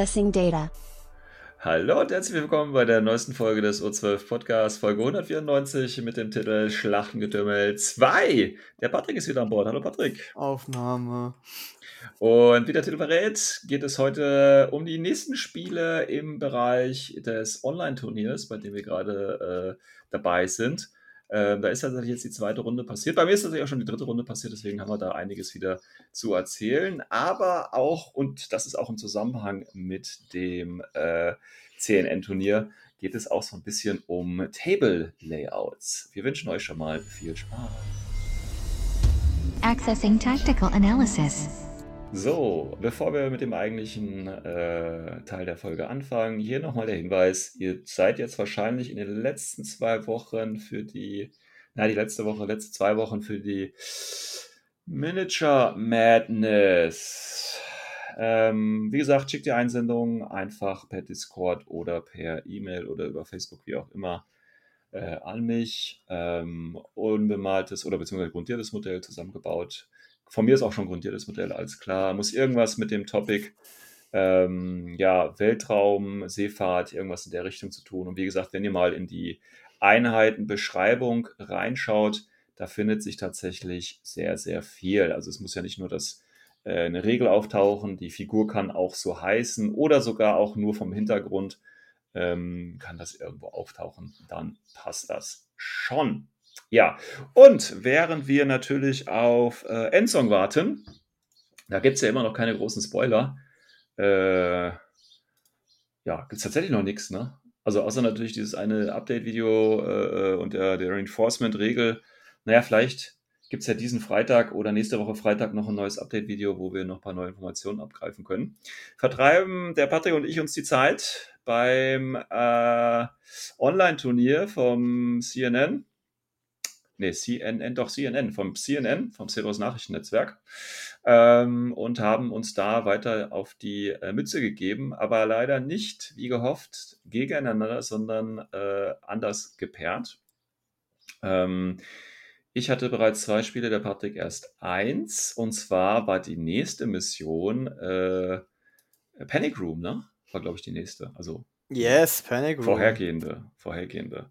Accessing data. Hallo und herzlich willkommen bei der neuesten Folge des O12 Podcasts, Folge 194 mit dem Titel Schlachtengetümmel 2. Der Patrick ist wieder an Bord. Hallo Patrick. Aufnahme. Und wie der Titel verrät, geht es heute um die nächsten Spiele im Bereich des Online-Turniers, bei dem wir gerade äh, dabei sind. Ähm, da ist tatsächlich jetzt die zweite Runde passiert. Bei mir ist tatsächlich auch schon die dritte Runde passiert, deswegen haben wir da einiges wieder zu erzählen. Aber auch, und das ist auch im Zusammenhang mit dem äh, CNN-Turnier, geht es auch so ein bisschen um Table-Layouts. Wir wünschen euch schon mal viel Spaß. Accessing tactical analysis. So, bevor wir mit dem eigentlichen äh, Teil der Folge anfangen, hier nochmal der Hinweis, ihr seid jetzt wahrscheinlich in den letzten zwei Wochen für die, na die letzte Woche, letzte zwei Wochen für die Miniature Madness. Ähm, wie gesagt, schickt die Einsendungen einfach per Discord oder per E-Mail oder über Facebook, wie auch immer, äh, an mich. Ähm, unbemaltes oder beziehungsweise grundiertes Modell zusammengebaut von mir ist auch schon grundiertes Modell, alles klar. Muss irgendwas mit dem Topic, ähm, ja, Weltraum, Seefahrt, irgendwas in der Richtung zu tun. Und wie gesagt, wenn ihr mal in die Einheitenbeschreibung reinschaut, da findet sich tatsächlich sehr, sehr viel. Also es muss ja nicht nur das, äh, eine Regel auftauchen, die Figur kann auch so heißen oder sogar auch nur vom Hintergrund ähm, kann das irgendwo auftauchen. Dann passt das schon. Ja, und während wir natürlich auf äh, Endsong warten, da gibt es ja immer noch keine großen Spoiler. Äh, ja, gibt es tatsächlich noch nichts, ne? Also außer natürlich dieses eine Update-Video äh, und der, der Reinforcement-Regel. Naja, vielleicht gibt es ja diesen Freitag oder nächste Woche Freitag noch ein neues Update-Video, wo wir noch ein paar neue Informationen abgreifen können. Vertreiben der Patrick und ich uns die Zeit beim äh, Online-Turnier vom CNN nee, CNN, doch CNN, vom CNN, vom Cerberus Nachrichtennetzwerk, ähm, und haben uns da weiter auf die äh, Mütze gegeben, aber leider nicht, wie gehofft, gegeneinander, sondern äh, anders gepaart. Ähm, ich hatte bereits zwei Spiele, der Patrick erst eins, und zwar war die nächste Mission äh, Panic Room, ne? War, glaube ich, die nächste. Also Yes, Panic Room. Vorhergehende, vorhergehende.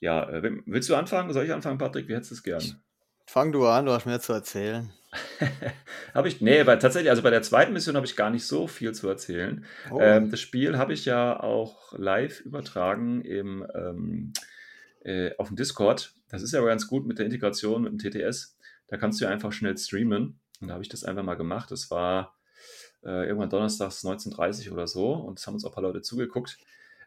Ja, äh, willst du anfangen? Soll ich anfangen, Patrick? Wie hättest du es gern? Fang du an, du hast mehr zu erzählen. habe ich, nee, aber tatsächlich, also bei der zweiten Mission habe ich gar nicht so viel zu erzählen. Oh. Ähm, das Spiel habe ich ja auch live übertragen im, ähm, äh, auf dem Discord. Das ist ja ganz gut mit der Integration mit dem TTS. Da kannst du ja einfach schnell streamen. Und da habe ich das einfach mal gemacht. Das war äh, irgendwann donnerstags 19.30 oder so. Und es haben uns auch ein paar Leute zugeguckt.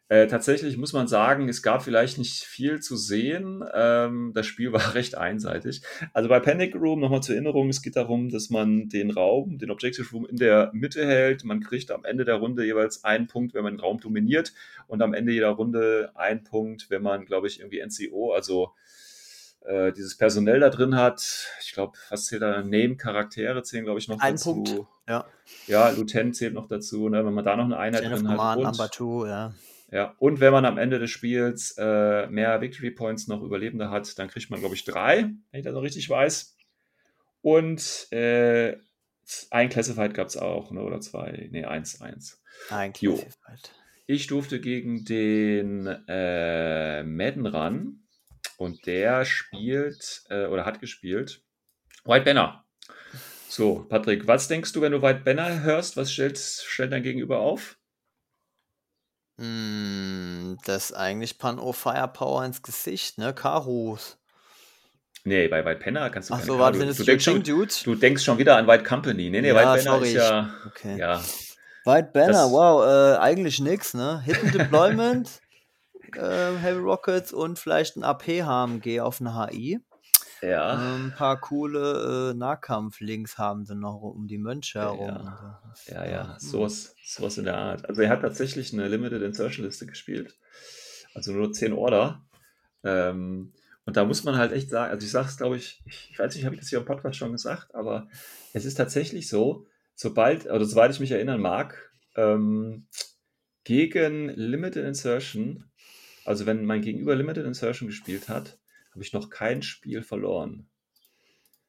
Äh, tatsächlich muss man sagen, es gab vielleicht nicht viel zu sehen. Ähm, das Spiel war recht einseitig. Also bei Panic Room, nochmal zur Erinnerung, es geht darum, dass man den Raum, den Objective Room in der Mitte hält. Man kriegt am Ende der Runde jeweils einen Punkt, wenn man den Raum dominiert und am Ende jeder Runde einen Punkt, wenn man, glaube ich, irgendwie NCO, also äh, dieses Personell da drin hat. Ich glaube, was zählt da? Name-Charaktere zählen, glaube ich, noch Ein dazu. Punkt, ja. Ja, Lieutenant zählt noch dazu, ne? wenn man da noch eine Einheit of drin Command, hat. Number Two, ja. Ja, und wenn man am Ende des Spiels äh, mehr Victory Points noch Überlebende hat, dann kriegt man, glaube ich, drei, wenn ich das noch richtig weiß. Und äh, ein Classified gab es auch, ne? oder zwei. Ne, eins, eins. Ein Jo. Classified. Ich durfte gegen den äh, Madden ran und der spielt äh, oder hat gespielt White Banner. So, Patrick, was denkst du, wenn du White Banner hörst? Was stellt, stellt dein Gegenüber auf? Mm, das ist eigentlich Pan-O Firepower ins Gesicht, ne? Karus. Nee, bei White Banner kannst du Ach keine so, warte, du, du, denkst schon, du denkst schon wieder an White Company. Nee, nee, Ja, White Banner ist ja. okay. Ja, White Banner, wow, äh, eigentlich nix, ne? Hidden Deployment, äh, Heavy Rockets und vielleicht ein AP-HMG auf eine HI. Ja. Ein paar coole äh, Nahkampf-Links haben sie noch um die Mönche herum. Ja. so. Ja, ja, hm. sowas, sowas in der Art. Also er hat tatsächlich eine Limited Insertion Liste gespielt. Also nur 10 Order. Ähm, und da muss man halt echt sagen, also ich sage es, glaube ich, ich weiß nicht, habe ich das hier im Podcast schon gesagt, aber es ist tatsächlich so, sobald, oder soweit ich mich erinnern mag, ähm, gegen Limited Insertion, also wenn mein Gegenüber Limited Insertion gespielt hat, habe ich noch kein Spiel verloren.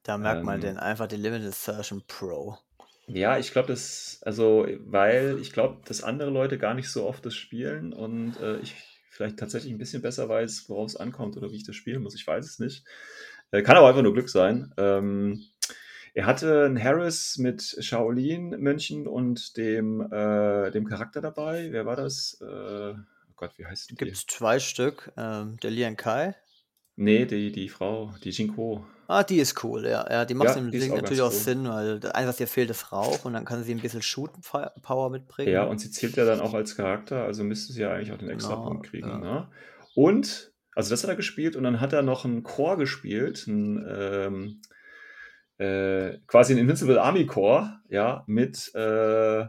Da merkt man Ähm, den einfach die Limited Insertion Pro. Ja, ich glaube, das, also, weil ich glaube, dass andere Leute gar nicht so oft das spielen und äh, ich vielleicht tatsächlich ein bisschen besser weiß, worauf es ankommt oder wie ich das spielen muss. Ich weiß es nicht. Äh, kann aber einfach nur Glück sein. Ähm, er hatte einen Harris mit Shaolin-Mönchen und dem, äh, dem Charakter dabei. Wer war das? Äh, oh Gott, wie heißt die? Gibt es zwei Stück. Ähm, der Lian Kai. Nee, die, die Frau, die Jinko. Ah, die ist cool, ja. ja die macht Ja, die auch natürlich auch cool. Sinn, weil das Einzige, was ihr fehlt, ist Rauch und dann kann sie ein bisschen Shoot-Power mitbringen. Ja, und sie zählt ja dann auch als Charakter, also müsste sie ja eigentlich auch den extra Genau, Punkt kriegen. ja. Ne? Und, also das hat er gespielt und dann hat er noch einen Chor gespielt, einen, ähm, äh, quasi einen Invincible Army Chor, ja, mit äh,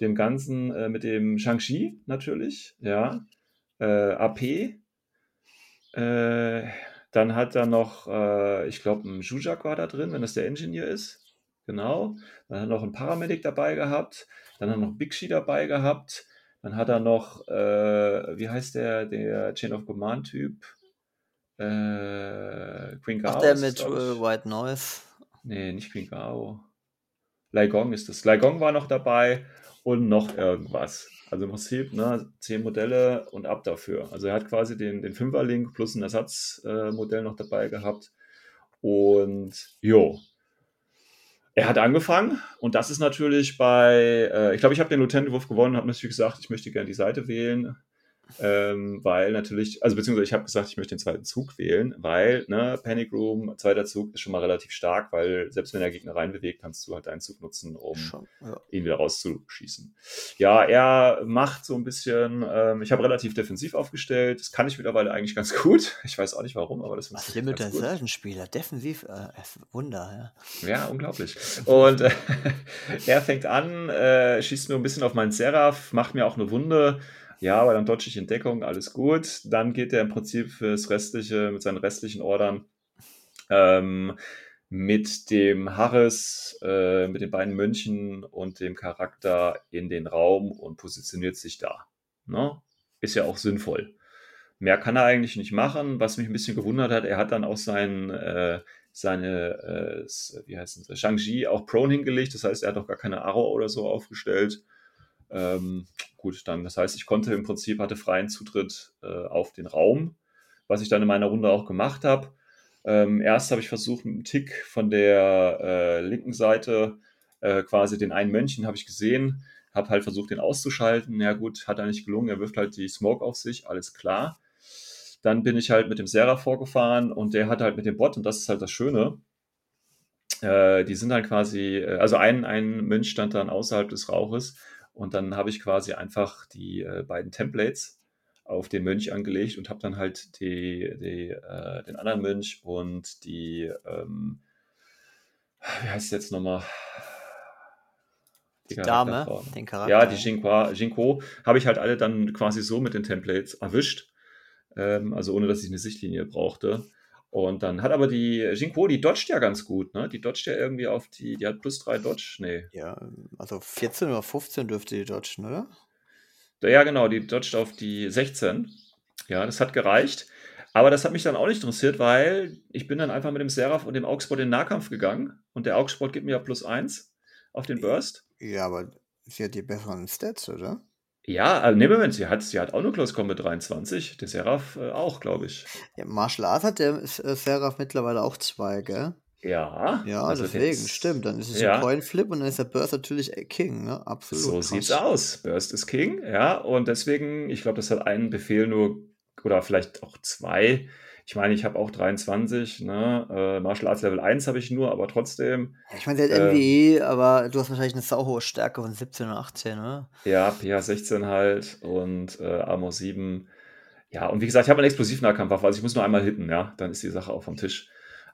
dem ganzen, äh, mit dem Shang-Chi natürlich, ja, äh, AP. Äh, dann hat er noch, äh, ich glaube, ein Zuzak war da drin, wenn das der Engineer ist. Genau. Dann hat er noch einen Paramedic dabei gehabt. Dann hat er noch Bigshi dabei gehabt. Dann hat er noch, äh, wie heißt der, der Chain of Command-Typ? Äh, Queen Ach, Gao der ist es, mit äh, White Noise. Nee, nicht Queen Gao. Laigong ist es. Laigong war noch dabei und noch irgendwas. Also im Prinzip ne, zehn Modelle und ab dafür. Also er hat quasi den, den Fünfer-Link plus ein Ersatzmodell äh, noch dabei gehabt. Und jo. Er hat angefangen und das ist natürlich bei, äh, ich glaube, ich habe den Lieutenant-Wurf gewonnen, habe natürlich gesagt, ich möchte gerne die Seite wählen. Ähm, weil natürlich, also beziehungsweise ich habe gesagt, ich möchte den zweiten Zug wählen, weil, ne, Panic Room, zweiter Zug ist schon mal relativ stark, weil selbst wenn der Gegner reinbewegt, kannst du halt einen Zug nutzen, um Schon, ja. ihn wieder rauszuschießen. Ja, er macht so ein bisschen, ähm, ich habe relativ defensiv aufgestellt, das kann ich mittlerweile eigentlich ganz gut. Ich weiß auch nicht warum, aber das Was funktioniert Limited ganz gut. Insertion Spieler, defensiv, äh, Wunder, ja. Ja, unglaublich. Und äh, er fängt an, äh, schießt nur ein bisschen auf meinen Seraph, macht mir auch eine Wunde. Ja, aber dann dodge ich in Deckung, alles gut. Dann geht er im Prinzip fürs restliche, mit seinen restlichen Ordern ähm, mit dem Harris, äh, mit den beiden Mönchen und dem Charakter in den Raum und positioniert sich da. Ne? Ist ja auch sinnvoll. Mehr kann er eigentlich nicht machen. Was mich ein bisschen gewundert hat, er hat dann auch sein, äh, seine, äh, wie heißt es, Shang-Chi auch prone hingelegt. Das heißt, er hat auch gar keine Arrow oder so aufgestellt. Ähm, gut, dann, das heißt, ich konnte im Prinzip, hatte freien Zutritt äh, auf den Raum, was ich dann in meiner Runde auch gemacht habe. Ähm, erst habe ich versucht, mit einem Tick von der äh, linken Seite äh, quasi den einen Mönchen habe ich gesehen, habe halt versucht, den auszuschalten. Ja gut, hat er nicht gelungen, er wirft halt die Smoke auf sich, alles klar. Dann bin ich halt mit dem Serra vorgefahren und der hat halt mit dem Bot, und das ist halt das Schöne, äh, die sind dann quasi, äh, also ein, ein Mönch stand dann außerhalb des Rauches und dann habe ich quasi einfach die äh, beiden Templates auf den Mönch angelegt und habe dann halt die, die, äh, den anderen Mönch und die, ähm, wie heißt es jetzt nochmal? Die Dame, Charakterfrau. den Charakter. Ja, die Jinko, Jinko habe ich halt alle dann quasi so mit den Templates erwischt. Ähm, also ohne, dass ich eine Sichtlinie brauchte. Und dann hat aber die Jinko, die dodgt ja ganz gut, ne? Die dodgt ja irgendwie auf die, die hat plus 3 Dodge. Nee. Ja, also 14 oder 15 dürfte die dodgen, oder? Ja, genau, die dodgt auf die 16. Ja, das hat gereicht. Aber das hat mich dann auch nicht interessiert, weil ich bin dann einfach mit dem Seraph und dem Augsport in den Nahkampf gegangen. Und der Augsport gibt mir ja plus 1 auf den Burst. Ja, aber sie hat die besseren Stats, oder? Ja, also, nee, Moment, sie hat, sie hat auch nur Close Combat 23. Der Seraph äh, auch, glaube ich. Ja, Martial Arts hat der äh, Seraph mittlerweile auch zwei, gell? Ja. Ja, also deswegen, jetzt- stimmt. Dann ist es Ja. ein Coin Flip und dann ist der Burst natürlich äh, King, ne? Absolut. So krass. sieht's aus. Burst ist King, ja. Und deswegen, ich glaube, das hat einen Befehl nur, oder vielleicht auch zwei. Ich meine, ich habe auch 23, ne? Äh, Martial Arts Level 1 habe ich nur, aber trotzdem, Ja, ich meine, sie hat Ähm, NWE, aber du hast wahrscheinlich eine sauhohe Stärke von 17 und 18, ne? ja, PH 16 halt und äh, Armor 7. Ja, und wie gesagt, ich habe einen Explosivnahkampfwaffe, also ich muss nur einmal hitten, ja. Dann ist die Sache auch vom Tisch.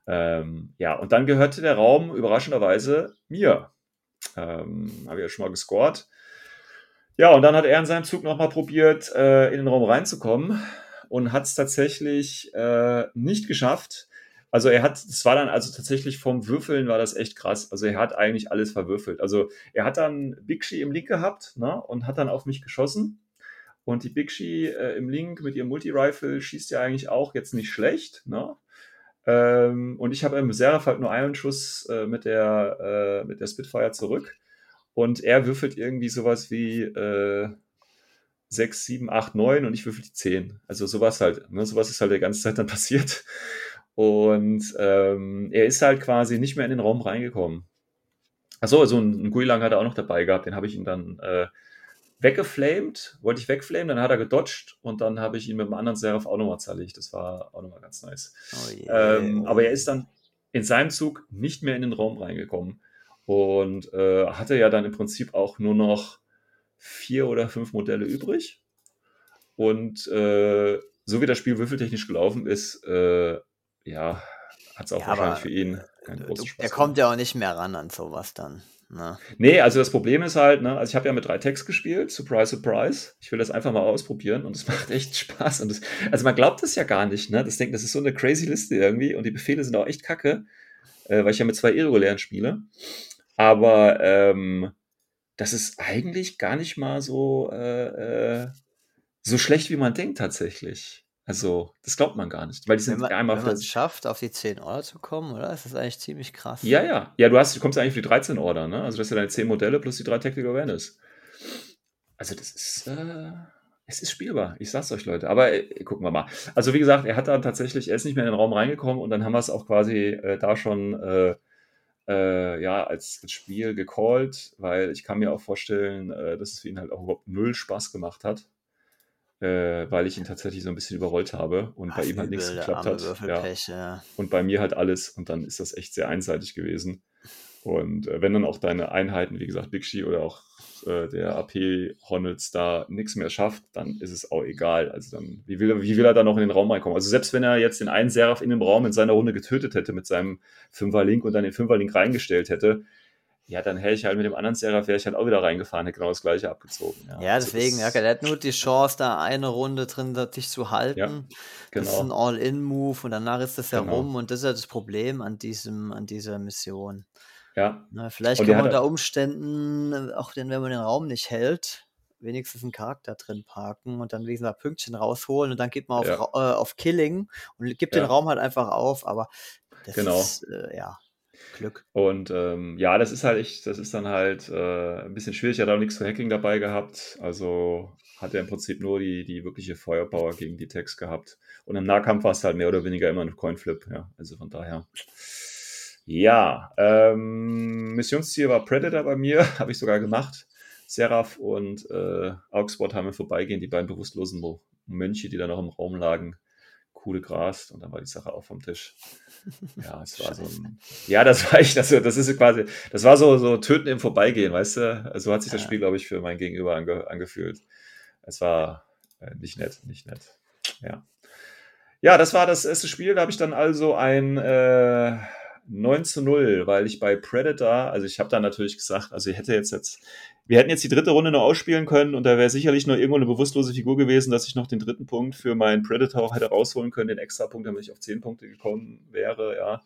Ähm, ja, und dann gehörte der Raum überraschenderweise mir. Ähm, Habe ich ja schon mal gescored. Ja, und dann hat er in seinem Zug nochmal probiert, äh, in den Raum reinzukommen und hat es tatsächlich äh, nicht geschafft. Also er hat, das war dann also tatsächlich vom Würfeln war das echt krass. Also er hat eigentlich alles verwürfelt. Also er hat dann Bigshi im Link gehabt ne, und hat dann auf mich geschossen. Und die Bigshi äh, im Link mit ihrem Multi-Rifle schießt ja eigentlich auch jetzt nicht schlecht. Ne? Ähm, und ich habe im Seraph halt nur einen Schuss äh, mit, der, äh, mit der Spitfire zurück. Und er würfelt irgendwie sowas wie äh, 6, 7, 8, 9 und ich würfel die 10. Also sowas halt, ne? sowas ist halt die ganze Zeit dann passiert. Und ähm, er ist halt quasi nicht mehr in den Raum reingekommen. Achso, so also ein, ein Guilang hat er auch noch dabei gehabt, den habe ich ihn dann äh, weggeflamed, wollte ich wegflamen, dann hat er gedodged und dann habe ich ihn mit einem anderen Seraph auch nochmal zerlegt. Das war auch nochmal ganz nice. Oh yeah. ähm, aber er ist dann in seinem Zug nicht mehr in den Raum reingekommen und äh, hatte ja dann im Prinzip auch nur noch vier oder fünf Modelle übrig. Und äh, so wie das Spiel würfeltechnisch gelaufen ist, äh, ja, hat es auch ja, wahrscheinlich für ihn keinen großen Spaß. Er kommt ja auch nicht mehr ran an sowas dann. Ne? Nee, also das Problem ist halt, ne, also ich habe ja mit drei Text gespielt, surprise, surprise. Ich will das einfach mal ausprobieren und es macht echt Spaß. Und das, also man glaubt das ja gar nicht, ne? Das denkt, das ist so eine crazy Liste irgendwie und die Befehle sind auch echt kacke, äh, weil ich ja mit zwei irregulären spiele. Aber ähm, das ist eigentlich gar nicht mal so, äh, äh, so schlecht, wie man denkt tatsächlich. Also, das glaubt man gar nicht. Weil die sind wenn man, einmal wenn man es schafft, auf die 10 Order zu kommen, oder? Das ist eigentlich ziemlich krass. Ja, ja. Ja, du, hast, du kommst eigentlich für die 13 Order, ne? Also, das sind deine 10 Modelle plus die 3 Tactical Awareness. Also, das ist, äh, es ist spielbar. Ich sag's euch, Leute. Aber äh, gucken wir mal. Also, wie gesagt, er hat dann tatsächlich, er ist nicht mehr in den Raum reingekommen und dann haben wir es auch quasi äh, da schon, äh, ja, als, als Spiel gecallt, weil ich kann mir auch vorstellen, äh, dass es für ihn halt auch überhaupt null Spaß gemacht hat äh, weil ich ihn tatsächlich so ein bisschen überrollt habe und Ach, bei ihm halt nichts geklappt hat. Ja. ja. Und bei mir halt alles und dann ist das echt sehr einseitig gewesen. Und äh, wenn dann auch deine Einheiten, wie gesagt, Big oder auch äh, der AP Honels da nichts mehr schafft, dann ist es auch egal. Also dann, wie will, wie will er da noch in den Raum reinkommen? Also selbst wenn er jetzt den einen Seraph in dem Raum in seiner Runde getötet hätte mit seinem Fünfer-Link und dann den Fünfer-Link reingestellt hätte, ja, dann hätte ich halt mit dem anderen Seraph wäre ich halt auch wieder reingefahren, hätte genau das gleiche abgezogen. Ja, ja also deswegen, ja, der hat nur die Chance, da eine Runde drin dich zu halten. Ja, genau. Das ist genau. ein All-In-Move und danach ist das ja genau. rum und das ist ja das Problem an diesem, an dieser Mission. Ja. Na, vielleicht und kann man unter Umständen, auch wenn man den Raum nicht hält, wenigstens einen Charakter drin parken und dann wenigstens ein Pünktchen rausholen und dann geht man auf, ja. äh, auf Killing und gibt ja. den Raum halt einfach auf, aber das genau. ist, äh, ja, Glück. Und ähm, ja, das ist halt echt, das ist dann halt äh, ein bisschen schwierig. Er hat auch nichts für Hacking dabei gehabt. Also hat er im Prinzip nur die, die wirkliche Feuerpower gegen die Text gehabt. Und im Nahkampf war es halt mehr oder weniger immer ein Coinflip. Ja, also von daher. Ja, ähm, Missionsziel war Predator bei mir, habe ich sogar gemacht. Seraph und äh, Augsburg haben wir vorbeigehen, die beiden bewusstlosen Mönche, die da noch im Raum lagen coole Gras und dann war die Sache auch vom Tisch. Ja, es war so ein, ja, das war ich, das, das ist quasi, das war so, so Töten im Vorbeigehen, weißt du? Also hat sich das Spiel, glaube ich, für mein Gegenüber ange, angefühlt. Es war äh, nicht nett, nicht nett. Ja. Ja, das war das erste Spiel. Da habe ich dann also ein äh, 9 zu 0, weil ich bei Predator, also ich habe da natürlich gesagt, also ich hätte jetzt jetzt wir hätten jetzt die dritte Runde noch ausspielen können und da wäre sicherlich nur irgendwo eine bewusstlose Figur gewesen, dass ich noch den dritten Punkt für meinen Predator hätte rausholen können, den extra Punkt, damit ich auf zehn Punkte gekommen wäre, ja.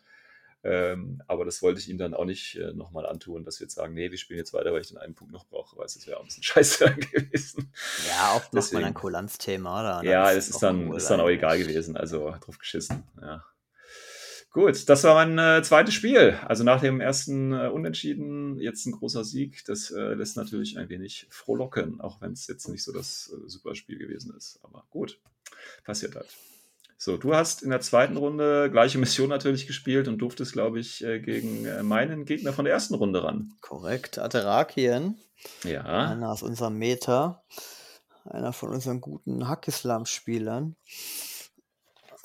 Ähm, aber das wollte ich ihm dann auch nicht äh, nochmal antun, dass wir jetzt sagen, nee, wir spielen jetzt weiter, weil ich den einen Punkt noch brauche, weil es wäre auch ein bisschen scheiße gewesen. Ja, oft macht man ein Kulanzthema, oder? Ja, das ist dann, ist dann auch egal gewesen, also drauf geschissen, ja. Gut, das war mein äh, zweites Spiel. Also nach dem ersten äh, Unentschieden jetzt ein großer Sieg. Das äh, lässt natürlich ein wenig frohlocken, auch wenn es jetzt nicht so das äh, super Spiel gewesen ist. Aber gut, passiert halt. So, du hast in der zweiten Runde gleiche Mission natürlich gespielt und durftest, glaube ich, äh, gegen äh, meinen Gegner von der ersten Runde ran. Korrekt, Aterakien. Ja. Einer aus unserem Meta. Einer von unseren guten Hackislam-Spielern.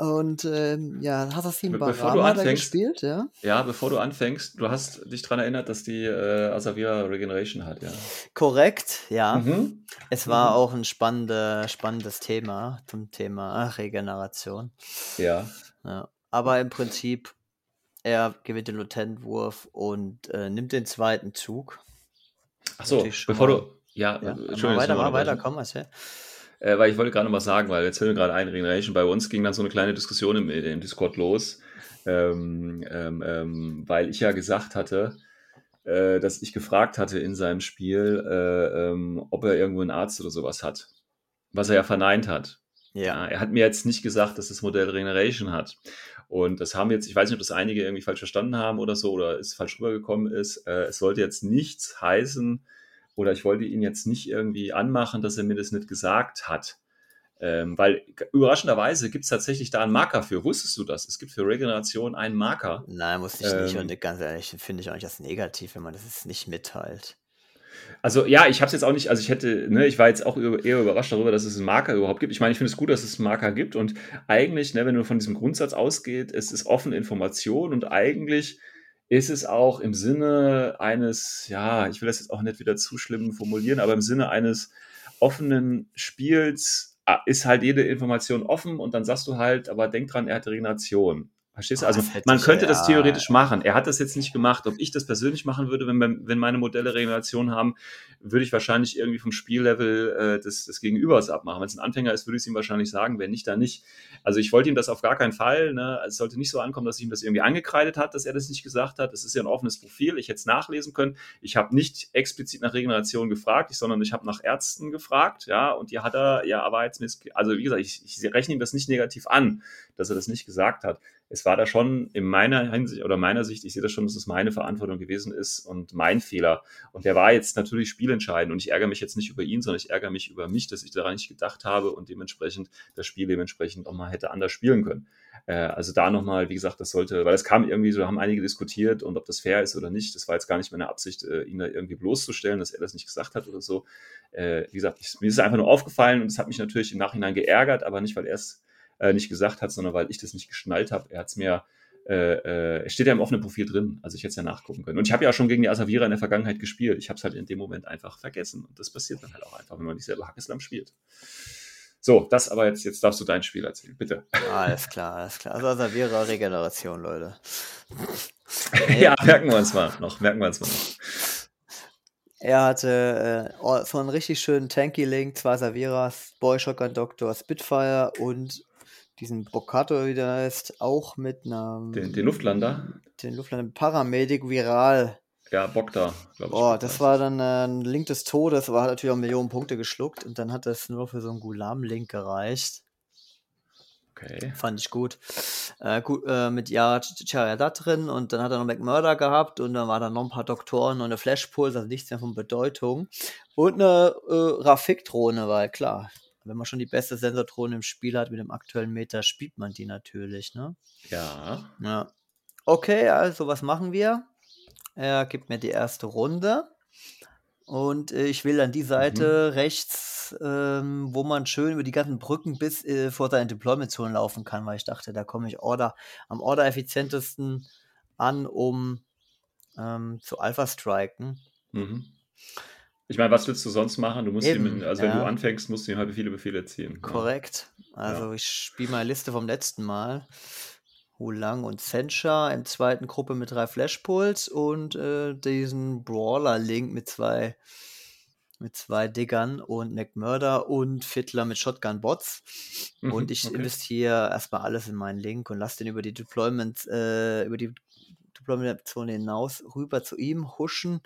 Und ähm, ja, Hasassin Barama hat er gespielt, ja? Ja, bevor du anfängst, du hast dich daran erinnert, dass die äh, Asavira Regeneration hat, ja. Korrekt, ja. Mhm. Es war mhm. auch ein spannende, spannendes Thema zum Thema Regeneration. Ja. ja. Aber im Prinzip er gewinnt den Latentwurf und äh, nimmt den zweiten Zug. Achso, bevor mal, du. Ja, ja Entschuldigung. Weiter, mal weiter, komm, was her. Äh, weil ich wollte gerade noch was sagen, weil jetzt fällt mir gerade ein, Regeneration, bei uns ging dann so eine kleine Diskussion im, im Discord los, ähm, ähm, ähm, weil ich ja gesagt hatte, äh, dass ich gefragt hatte in seinem Spiel, äh, ähm, ob er irgendwo einen Arzt oder sowas hat. Was er ja verneint hat. Ja. ja. Er hat mir jetzt nicht gesagt, dass das Modell Regeneration hat. Und das haben jetzt, ich weiß nicht, ob das einige irgendwie falsch verstanden haben oder so, oder es falsch rübergekommen ist. Äh, es sollte jetzt nichts heißen, oder ich wollte ihn jetzt nicht irgendwie anmachen, dass er mir das nicht gesagt hat. Ähm, weil überraschenderweise gibt es tatsächlich da einen Marker für. Wusstest du das? Es gibt für Regeneration einen Marker. Nein, wusste ich ähm, nicht. Und ganz ehrlich, finde ich auch nicht das negativ, wenn man das nicht mitteilt. Also ja, ich habe es jetzt auch nicht, also ich hätte, ne, ich war jetzt auch eher überrascht darüber, dass es einen Marker überhaupt gibt. Ich meine, ich finde es gut, dass es einen Marker gibt und eigentlich, ne, wenn du von diesem Grundsatz ausgeht, es ist offene Information und eigentlich ist es auch im Sinne eines, ja, ich will das jetzt auch nicht wieder zu schlimm formulieren, aber im Sinne eines offenen Spiels ah, ist halt jede Information offen und dann sagst du halt, aber denk dran, er hat Regeneration. Verstehst du? Also man könnte das theoretisch machen. Er hat das jetzt nicht gemacht. Ob ich das persönlich machen würde, wenn, wenn meine Modelle Regeneration haben, würde ich wahrscheinlich irgendwie vom Spiellevel äh, des, des Gegenübers abmachen. Wenn es ein Anfänger ist, würde ich es ihm wahrscheinlich sagen, wenn nicht, dann nicht. Also ich wollte ihm das auf gar keinen Fall. Ne? Es sollte nicht so ankommen, dass ich ihm das irgendwie angekreidet hat, dass er das nicht gesagt hat. Es ist ja ein offenes Profil. Ich hätte es nachlesen können. Ich habe nicht explizit nach Regeneration gefragt, sondern ich habe nach Ärzten gefragt. Ja, und die hat er ja aber jetzt, also wie gesagt, ich, ich rechne ihm das nicht negativ an, dass er das nicht gesagt hat es war da schon in meiner Hinsicht oder meiner Sicht, ich sehe das schon, dass es meine Verantwortung gewesen ist und mein Fehler. Und der war jetzt natürlich spielentscheidend und ich ärgere mich jetzt nicht über ihn, sondern ich ärgere mich über mich, dass ich daran nicht gedacht habe und dementsprechend das Spiel dementsprechend auch mal hätte anders spielen können. Äh, also da nochmal, wie gesagt, das sollte, weil es kam irgendwie so, haben einige diskutiert und ob das fair ist oder nicht. Das war jetzt gar nicht meine Absicht, äh, ihn da irgendwie bloßzustellen, dass er das nicht gesagt hat oder so. Äh, wie gesagt, ich, mir ist es einfach nur aufgefallen und es hat mich natürlich im Nachhinein geärgert, aber nicht, weil er es äh, nicht gesagt hat, sondern weil ich das nicht geschnallt habe. Er hat es mir, äh, äh, steht ja im offenen Profil drin, also ich hätte es ja nachgucken können. Und ich habe ja schon gegen die Asavira in der Vergangenheit gespielt. Ich habe es halt in dem Moment einfach vergessen. Und das passiert dann halt auch einfach, wenn man nicht selber Hackeslam spielt. So, das aber jetzt, jetzt darfst du dein Spiel erzählen, bitte. Alles klar, alles klar. Also Asavira Regeneration, Leute. ja, merken wir uns mal noch, merken wir uns mal noch. Er hatte äh, so einen richtig schönen Tanky Link, zwei Saviras, Boy Shotgun Doctor, Spitfire und diesen Boccato, wie der heißt, auch mit einer. Den, den Luftlander? Den Luftlander Paramedic Viral. Ja, Bock da, glaube ich. Oh, das war dann äh, ein Link des Todes, aber hat natürlich auch Millionen Punkte geschluckt und dann hat das nur für so einen Gulam-Link gereicht. Okay. Fand ich gut. Äh, gut äh, mit ja Chariadat drin und dann hat er noch McMurder gehabt und dann war da noch ein paar Doktoren und eine Flashpulse, also nichts mehr von Bedeutung. Und eine äh, Rafik-Drohne, weil klar, wenn man schon die beste Sensorthrone im Spiel hat mit dem aktuellen Meter, spielt man die natürlich, ne? Ja. Ja. Okay, also was machen wir? Er gibt mir die erste Runde. Und äh, ich will an die Seite mhm. rechts, ähm, wo man schön über die ganzen Brücken bis äh, vor seine Deployment-Zone laufen kann, weil ich dachte, da komme ich Order, am Order effizientesten an, um ähm, zu Alpha striken. Mhm. Ich meine, was willst du sonst machen? Du musst Eben, ihm, also wenn ja. du anfängst, musst du ihm halt viele Befehle ziehen. Korrekt. Also ja. ich spiele meine Liste vom letzten Mal. Hulang und Sencha im zweiten Gruppe mit drei Flashpulls und äh, diesen Brawler-Link mit zwei mit zwei Diggern und McMurder und Fiddler mit Shotgun-Bots. Mhm, und ich okay. investiere erstmal alles in meinen Link und lasse den über die Deployment, äh, über die Deployment-Zone hinaus rüber zu ihm huschen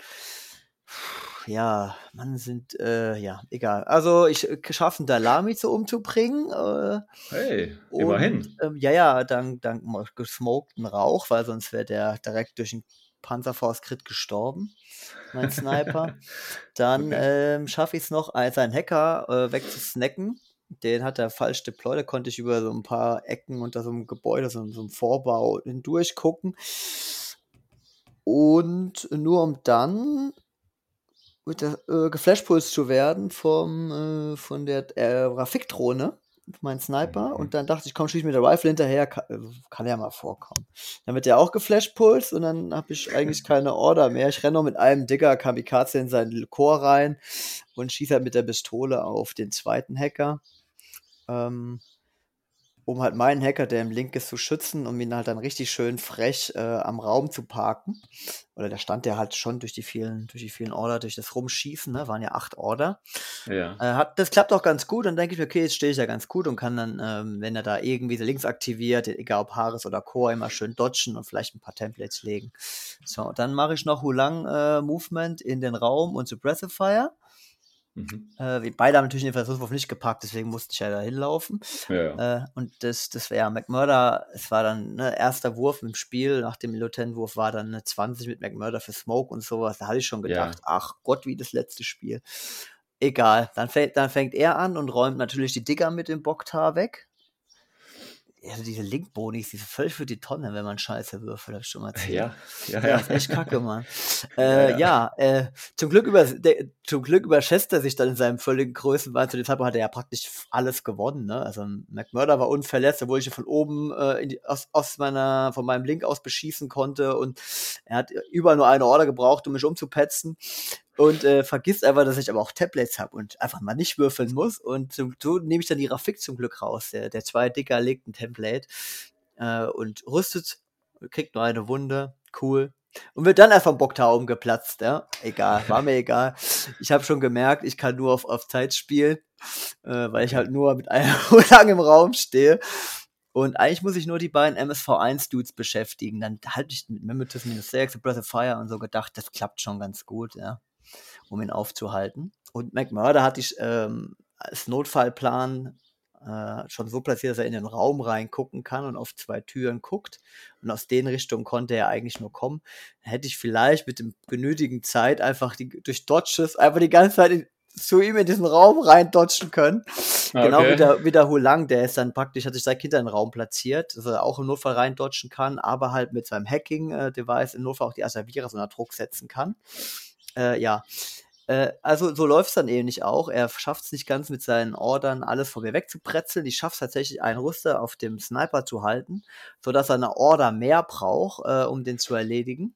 ja, man sind, äh, ja, egal. Also ich äh, schaffe einen Dalami zu umzubringen. Äh, hey, und, immerhin. Ähm, ja, ja, dank, dank gesmokten Rauch, weil sonst wäre der direkt durch einen Panzerfaust-Crit gestorben, mein Sniper. Dann okay. ähm, schaffe ich es noch, als ein Hacker äh, wegzusnacken. Den hat er falsch deployed, da konnte ich über so ein paar Ecken unter so einem Gebäude, so, so einem Vorbau hindurch gucken. Und nur um dann mit der, äh, geflashpulst zu werden vom, äh, von der äh, Rafik-Drohne, mein Sniper. Mhm. Und dann dachte ich, komm, schieß mit der Rifle hinterher, kann, äh, kann, ja mal vorkommen. Dann wird der auch geflashpulst und dann habe ich eigentlich keine Order mehr. Ich renne noch mit einem Digger Kamikaze in seinen Chor rein und schieße halt mit der Pistole auf den zweiten Hacker. Ähm, um halt meinen Hacker, der im Link ist, zu schützen, um ihn halt dann richtig schön frech äh, am Raum zu parken. Oder da stand der halt schon durch die vielen, durch die vielen Order, durch das Rumschießen, ne? waren ja acht Order. Ja. Äh, hat, das klappt auch ganz gut. Dann denke ich mir, okay, jetzt stehe ich ja ganz gut und kann dann, ähm, wenn er da irgendwie links aktiviert, egal ob Haares oder Core, immer schön dodgen und vielleicht ein paar Templates legen. So, dann mache ich noch Hulang äh, Movement in den Raum und Suppressifier. Mhm. Äh, beide haben natürlich den Versuchswurf nicht gepackt, deswegen musste ich ja da hinlaufen. Ja. Äh, und das, das wäre McMurder, es war dann ne, erster Wurf im Spiel, nach dem Lieutenant-Wurf war dann eine 20 mit McMurder für Smoke und sowas. Da hatte ich schon gedacht, ja. ach Gott, wie das letzte Spiel. Egal, dann, fängt, dann fängt er an und räumt natürlich die Digger mit dem Bocktar weg also diese Link-Bonis, die sind völlig für die Tonne, wenn man Scheiße würfelt, hab ich schon mal erzählt. Ja, ja, ja. ist echt kacke, Mann. äh, ja, ja. äh, zum Glück über, der, zum Glück überschätzt er sich dann in seinem völligen Größenwahn. Zu dem Zeitpunkt hat er ja praktisch alles gewonnen, ne? Also McMurder war unverletzt, obwohl ich ihn von oben äh, die, aus, aus meiner, von meinem Link aus beschießen konnte und er hat überall nur eine Order gebraucht, um mich umzupetzen und äh, vergisst einfach, dass ich aber auch Tablets habe und einfach mal nicht würfeln muss. Und so, so nehme ich dann die Rafik zum Glück raus. Der, der zwei Dicker legt ein Template äh, und rüstet, kriegt nur eine Wunde, cool. Und wird dann erst vom Boktar umgeplatzt, ja. Egal, war mir egal. Ich habe schon gemerkt, ich kann nur auf, auf Zeit spielen, äh, weil ich halt nur mit einem lang im Raum stehe. Und eigentlich muss ich nur die beiden MSV1-Dudes beschäftigen. Dann halte ich mit Mimetis minus 6, Breath of Fire und so gedacht, das klappt schon ganz gut, ja um ihn aufzuhalten. Und McMurder hatte ich ähm, als Notfallplan äh, schon so platziert, dass er in den Raum reingucken kann und auf zwei Türen guckt. Und aus den Richtungen konnte er eigentlich nur kommen. Dann hätte ich vielleicht mit dem genötigen Zeit einfach die, durch Dodges einfach die ganze Zeit in, zu ihm in diesen Raum rein dodgen können. Okay. Genau wie der, wie der Hulang, der ist dann praktisch, hat sich sein Kind in den Raum platziert, dass er auch im Notfall rein dodgen kann, aber halt mit seinem Hacking-Device im Notfall auch die Asaviras unter Druck setzen kann. Äh, ja. Äh, also so läuft es dann ähnlich auch. Er schafft es nicht ganz mit seinen Ordern, alles von mir wegzupretzeln. Ich schaffe es tatsächlich, einen Rüster auf dem Sniper zu halten, sodass er eine Order mehr braucht, äh, um den zu erledigen.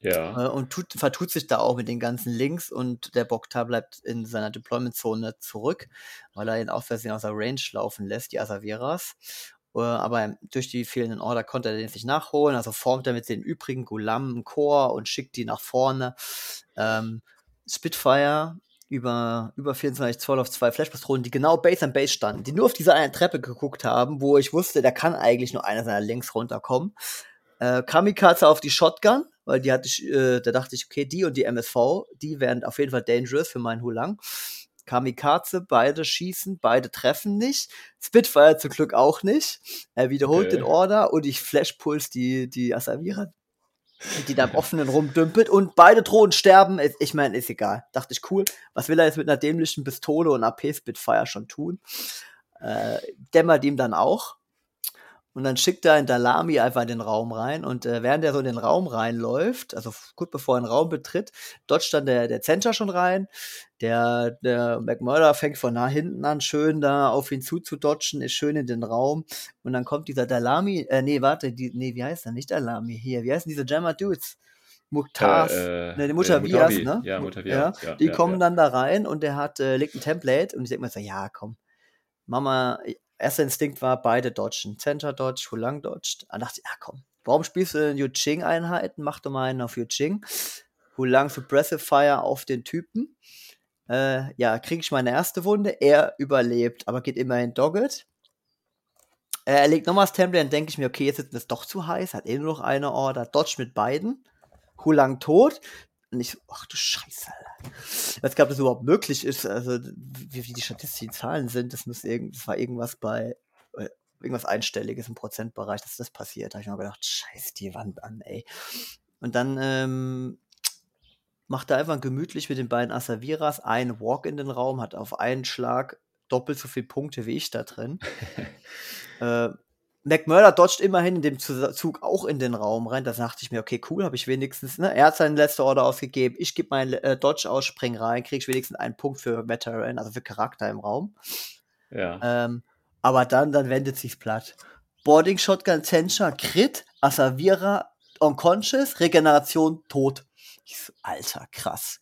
Ja. Äh, und tut, vertut sich da auch mit den ganzen Links und der Boktar bleibt in seiner Deployment-Zone zurück, weil er ihn aus Versehen aus der Range laufen lässt, die Asaveras. Äh, aber durch die fehlenden Order konnte er den nicht nachholen, also formt er mit den übrigen Gulam einen Chor und schickt die nach vorne. Ähm, Spitfire über, über 24 Zoll auf zwei Flashpatronen, die genau Base an Base standen, die nur auf diese eine Treppe geguckt haben, wo ich wusste, da kann eigentlich nur einer seiner Links runterkommen. Äh, Kamikaze auf die Shotgun, weil die hatte ich, äh, da dachte ich, okay, die und die MSV, die wären auf jeden Fall dangerous für meinen Hulang. Kamikaze, beide schießen, beide treffen nicht. Spitfire zum Glück auch nicht. Er wiederholt okay. den Order und ich Flashpuls die, die Asavira, die da im Offenen rumdümpelt und beide Drohnen sterben. Ich meine, ist egal. Dachte ich, cool. Was will er jetzt mit einer dämlichen Pistole und AP Spitfire schon tun? Äh, dämmert ihm dann auch. Und dann schickt er einen Dalami einfach in den Raum rein. Und äh, während er so in den Raum reinläuft, also gut bevor er den Raum betritt, dodgt dann der, der Center schon rein. Der, der McMurder fängt von nah hinten an, schön da auf ihn zuzudodgen, ist schön in den Raum. Und dann kommt dieser Dalami, äh, nee, warte, die, nee, wie heißt der? Nicht Dalami hier. Wie heißen diese Jammer Dudes? Muktars, äh, ne, die Mutavias, äh, ne? Ja, Mutavias, ja, Die ja, kommen ja. dann da rein und der hat, äh, legt ein Template und ich denke mir so, ja, komm, Mama, erster Instinkt war, beide dodgen. Center dodge, Hulang dodged. Dann dachte ich, ja komm, warum spielst du denn Yu-Ching-Einheiten? Mach doch mal einen auf Yu-Ching. Hulang Suppressive Fire auf den Typen. Äh, ja, kriege ich meine erste Wunde. Er überlebt, aber geht immerhin dogged. Er legt nochmal das Template, dann denke ich mir, okay, jetzt ist das doch zu heiß, hat eh nur noch eine Order, dodge mit beiden. Hulang tot. Und ich so, ach du Scheiße. Ich weiß gar nicht, ob das überhaupt möglich ist. Also, wie, wie die statistischen Zahlen sind, das, muss irgend, das war irgendwas bei, äh, irgendwas Einstelliges im Prozentbereich, dass das passiert. Da habe ich mir gedacht, scheiß die Wand an, ey. Und dann ähm, macht er einfach gemütlich mit den beiden Asaviras einen Walk in den Raum, hat auf einen Schlag doppelt so viele Punkte wie ich da drin. äh, McMurder dodgt immerhin in dem Zug auch in den Raum rein. Da dachte ich mir, okay, cool, habe ich wenigstens, ne? Er hat seine letzte Order ausgegeben. Ich gebe meinen äh, Dodge aus, spring rein, kriege ich wenigstens einen Punkt für Veteran, also für Charakter im Raum. Ja. Ähm, aber dann, dann wendet sich's platt. Boarding Shotgun Tensha, Crit, Asavira, Unconscious, Regeneration, tot. Ich so, Alter, krass.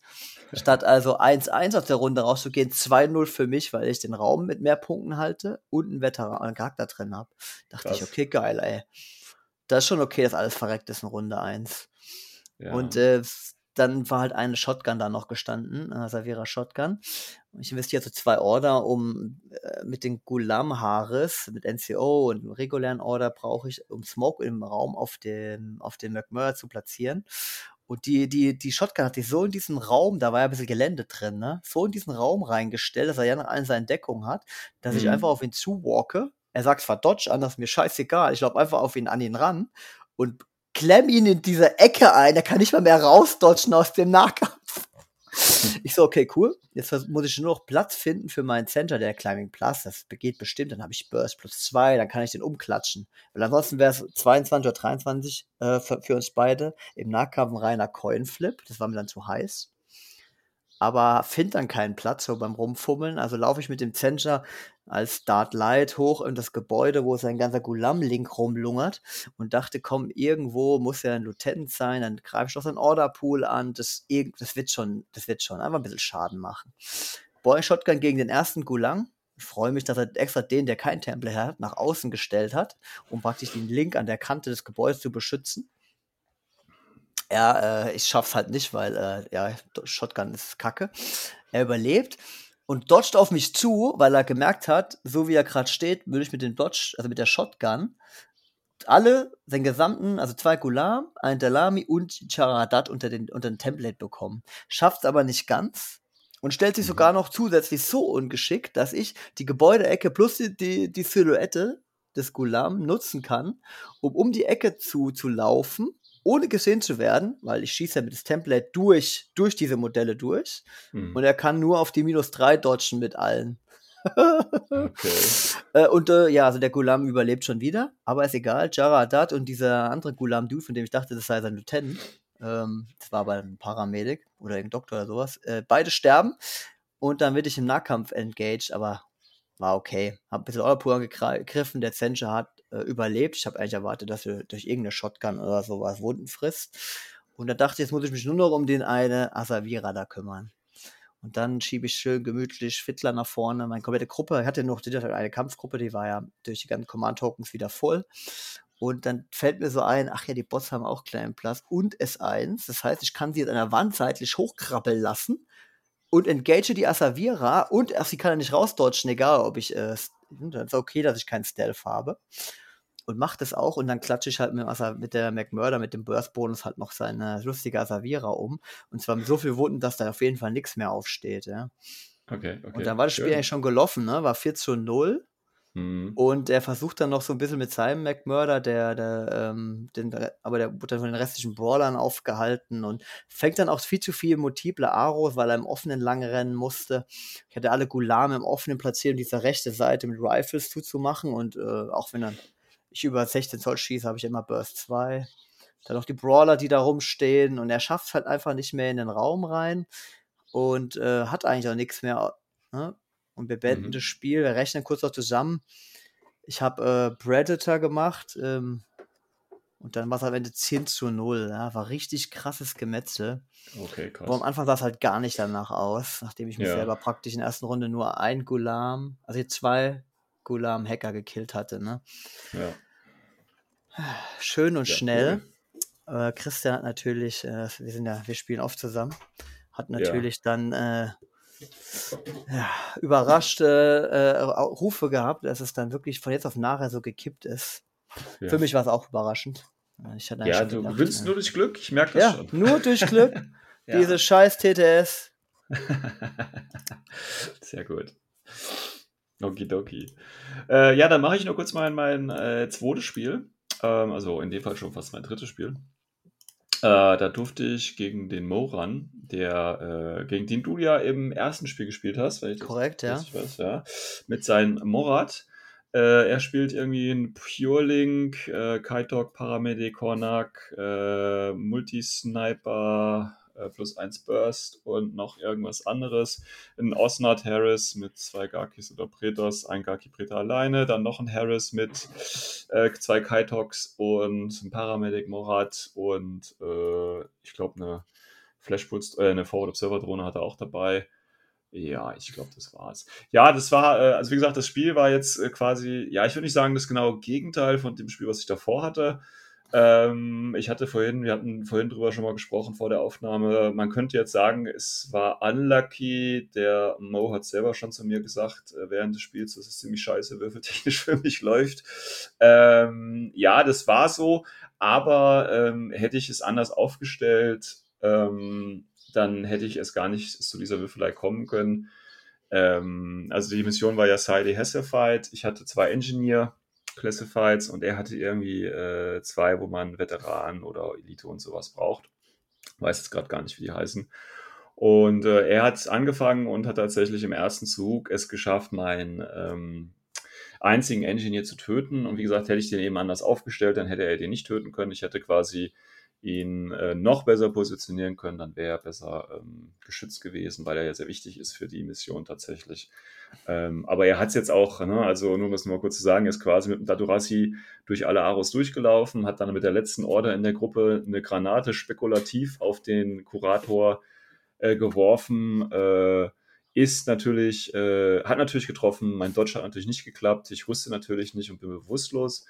Statt also 1-1 aus der Runde rauszugehen, 2-0 für mich, weil ich den Raum mit mehr Punkten halte und einen Veteran, einen Charakter drin habe. Dachte krass. ich, okay, geil, ey. Das ist schon okay, dass alles verreckt ist in Runde 1. Ja. Und äh, dann war halt eine Shotgun da noch gestanden, eine Savira Shotgun. Ich investiere so zwei Order, um äh, mit den Gulam Haares, mit NCO und dem regulären Order brauche ich, um Smoke im Raum auf dem, auf dem McMurray zu platzieren. Und die, die, die Shotgun hat sich so in diesen Raum, da war ja ein bisschen Gelände drin, ne? So in diesen Raum reingestellt, dass er ja noch eine seine Deckung hat, dass mhm. ich einfach auf ihn zuwalke. Er sagt zwar Dodge an, das ist mir scheißegal. Ich laufe einfach auf ihn an ihn ran und klemm ihn in diese Ecke ein. Er kann nicht mal mehr rausdodgen aus dem Nahkampf. Ich so, okay, cool. Jetzt muss ich nur noch Platz finden für meinen Center, der Climbing Plus. Das geht bestimmt. Dann habe ich Burst plus zwei, dann kann ich den umklatschen. Weil ansonsten wäre es 22 oder 23 äh, für, für, uns beide. Im Nahkampf ein reiner Coinflip. Das war mir dann zu heiß. Aber finde dann keinen Platz so beim Rumfummeln. Also laufe ich mit dem Center als Dart Light hoch in das Gebäude, wo sein ganzer Gulam-Link rumlungert und dachte, komm, irgendwo muss ja ein Lieutenant sein, dann greife ich doch seinen Orderpool an, das, das wird schon, das wird schon einfach ein bisschen Schaden machen. Boy Shotgun gegen den ersten Gulang. Ich freue mich, dass er extra den, der kein Templar hat, nach außen gestellt hat, um praktisch den Link an der Kante des Gebäudes zu beschützen. Ja, äh, ich schaff's halt nicht, weil äh, ja, Shotgun ist kacke. Er überlebt und dodgt auf mich zu, weil er gemerkt hat, so wie er gerade steht, würde ich mit dem Dodge, also mit der Shotgun, alle, seinen gesamten, also zwei Gulam, ein Dalami und Charadat unter den, unter den Template bekommen. Schafft es aber nicht ganz und stellt sich mhm. sogar noch zusätzlich so ungeschickt, dass ich die Gebäudeecke plus die, die, die Silhouette des Gulam nutzen kann, um um die Ecke zu, zu laufen ohne gesehen zu werden, weil ich schieße ja mit dem Template durch, durch diese Modelle durch. Hm. Und er kann nur auf die minus 3 dodgen mit allen. okay. Äh, und äh, ja, also der Gulam überlebt schon wieder, aber ist egal. Jaradat und dieser andere Gulam-Dude, von dem ich dachte, das sei sein Lieutenant, ähm, das war aber ein Paramedic oder ein Doktor oder sowas, äh, beide sterben und dann wird ich im Nahkampf engaged, aber war okay. Hab ein bisschen Europur gegriffen, der Zencher hat äh, überlebt. Ich habe eigentlich erwartet, dass er durch irgendeine Shotgun oder sowas Wunden frisst. Und da dachte ich, jetzt muss ich mich nur noch um den eine Asavira da kümmern. Und dann schiebe ich schön gemütlich Fittler nach vorne. Meine komplette Gruppe, ich hatte noch eine Kampfgruppe, die war ja durch die ganzen Command-Tokens wieder voll. Und dann fällt mir so ein, ach ja, die Bots haben auch kleinen Platz und S1. Das heißt, ich kann sie jetzt an der Wand seitlich hochkrabbeln lassen und engage die Asavira und ach, sie kann ja nicht rausdodgen, egal ob ich äh, dann ist okay, dass ich keinen Stealth habe. Und macht es auch und dann klatsche ich halt mit, Asa, mit der McMurder, mit dem Burst-Bonus halt noch seine lustige Asavira um. Und zwar mit so viel Wunden, dass da auf jeden Fall nichts mehr aufsteht, ja. Okay, okay. Und dann war das Spiel Schön. eigentlich schon gelaufen, ne? War 4 zu 0. Mhm. Und er versucht dann noch so ein bisschen mit seinem McMurder, der, der, ähm, den, aber der wird dann von den restlichen Brawlern aufgehalten und fängt dann auch viel zu viel multiple Aros, weil er im offenen lang rennen musste. Ich hatte alle Gulame im offenen platziert, um diese rechte Seite mit Rifles zuzumachen und äh, auch wenn dann ich über 16 Zoll schieße, habe ich immer Burst 2. Dann noch die Brawler, die da rumstehen und er schafft es halt einfach nicht mehr in den Raum rein und äh, hat eigentlich auch nichts mehr. Ne? Und wir beenden mhm. das Spiel. Wir rechnen kurz noch zusammen. Ich habe äh, Predator gemacht ähm, und dann war es am Ende 10 zu 0. Ja, war richtig krasses Gemetzel. Okay, krass. Aber am Anfang sah es halt gar nicht danach aus, nachdem ich mich ja. selber praktisch in der ersten Runde nur ein Gulam, also zwei Gulam-Hacker gekillt hatte. Ne? Ja. Schön und ja, schnell. Cool. Äh, Christian hat natürlich, äh, wir sind ja, wir spielen oft zusammen, hat natürlich ja. dann äh, ja, überraschte äh, Rufe gehabt, dass es dann wirklich von jetzt auf nachher so gekippt ist. Ja. Für mich war es auch überraschend. Ja, du gedacht, gewinnst äh, nur durch Glück, ich merke das ja, schon. Nur durch Glück. Diese scheiß TTS. Sehr gut. Okidoki. Äh, ja, dann mache ich noch kurz mal mein äh, zweites Spiel. Ähm, also in dem Fall schon fast mein drittes Spiel. Äh, da durfte ich gegen den Moran, der, äh, gegen den du ja im ersten Spiel gespielt hast, weil ich Korrekt, ja. Weiß, ja. Mit seinem Morat. Äh, er spielt irgendwie einen Pure Link, äh, Kaitok, Paramedic, Kornak, äh, Multisniper, äh, plus 1 Burst und noch irgendwas anderes. Ein Osnard Harris mit zwei Garkis oder Pretos, ein Garki Preta alleine, dann noch ein Harris mit äh, zwei Kaitoks und ein Paramedic Morat und äh, ich glaube eine Flashpulse, äh, eine Forward Observer Drohne hat er auch dabei. Ja, ich glaube, das war's. Ja, das war, äh, also wie gesagt, das Spiel war jetzt äh, quasi, ja, ich würde nicht sagen, das genaue Gegenteil von dem Spiel, was ich davor hatte. Ähm, ich hatte vorhin, wir hatten vorhin drüber schon mal gesprochen vor der Aufnahme. Man könnte jetzt sagen, es war unlucky. Der Mo hat selber schon zu mir gesagt, äh, während des Spiels, dass es ziemlich scheiße würfeltechnisch für mich läuft. Ähm, ja, das war so, aber ähm, hätte ich es anders aufgestellt, ähm, dann hätte ich es gar nicht zu dieser Würfelei kommen können. Ähm, also die Mission war ja Side Hessified. Ich hatte zwei Engineer Classifieds und er hatte irgendwie äh, zwei, wo man Veteran oder Elite und sowas braucht. Weiß jetzt gerade gar nicht, wie die heißen. Und äh, er hat angefangen und hat tatsächlich im ersten Zug es geschafft, meinen ähm, einzigen Engineer zu töten. Und wie gesagt, hätte ich den eben anders aufgestellt, dann hätte er den nicht töten können. Ich hätte quasi ihn äh, noch besser positionieren können, dann wäre er besser ähm, geschützt gewesen, weil er ja sehr wichtig ist für die Mission tatsächlich. Ähm, aber er hat es jetzt auch, ne, also nur um es mal kurz zu sagen, ist quasi mit dem Dadurasi durch alle Aros durchgelaufen, hat dann mit der letzten Order in der Gruppe eine Granate spekulativ auf den Kurator äh, geworfen. Äh, ist natürlich, äh, hat natürlich getroffen, mein Dodge hat natürlich nicht geklappt, ich wusste natürlich nicht und bin bewusstlos.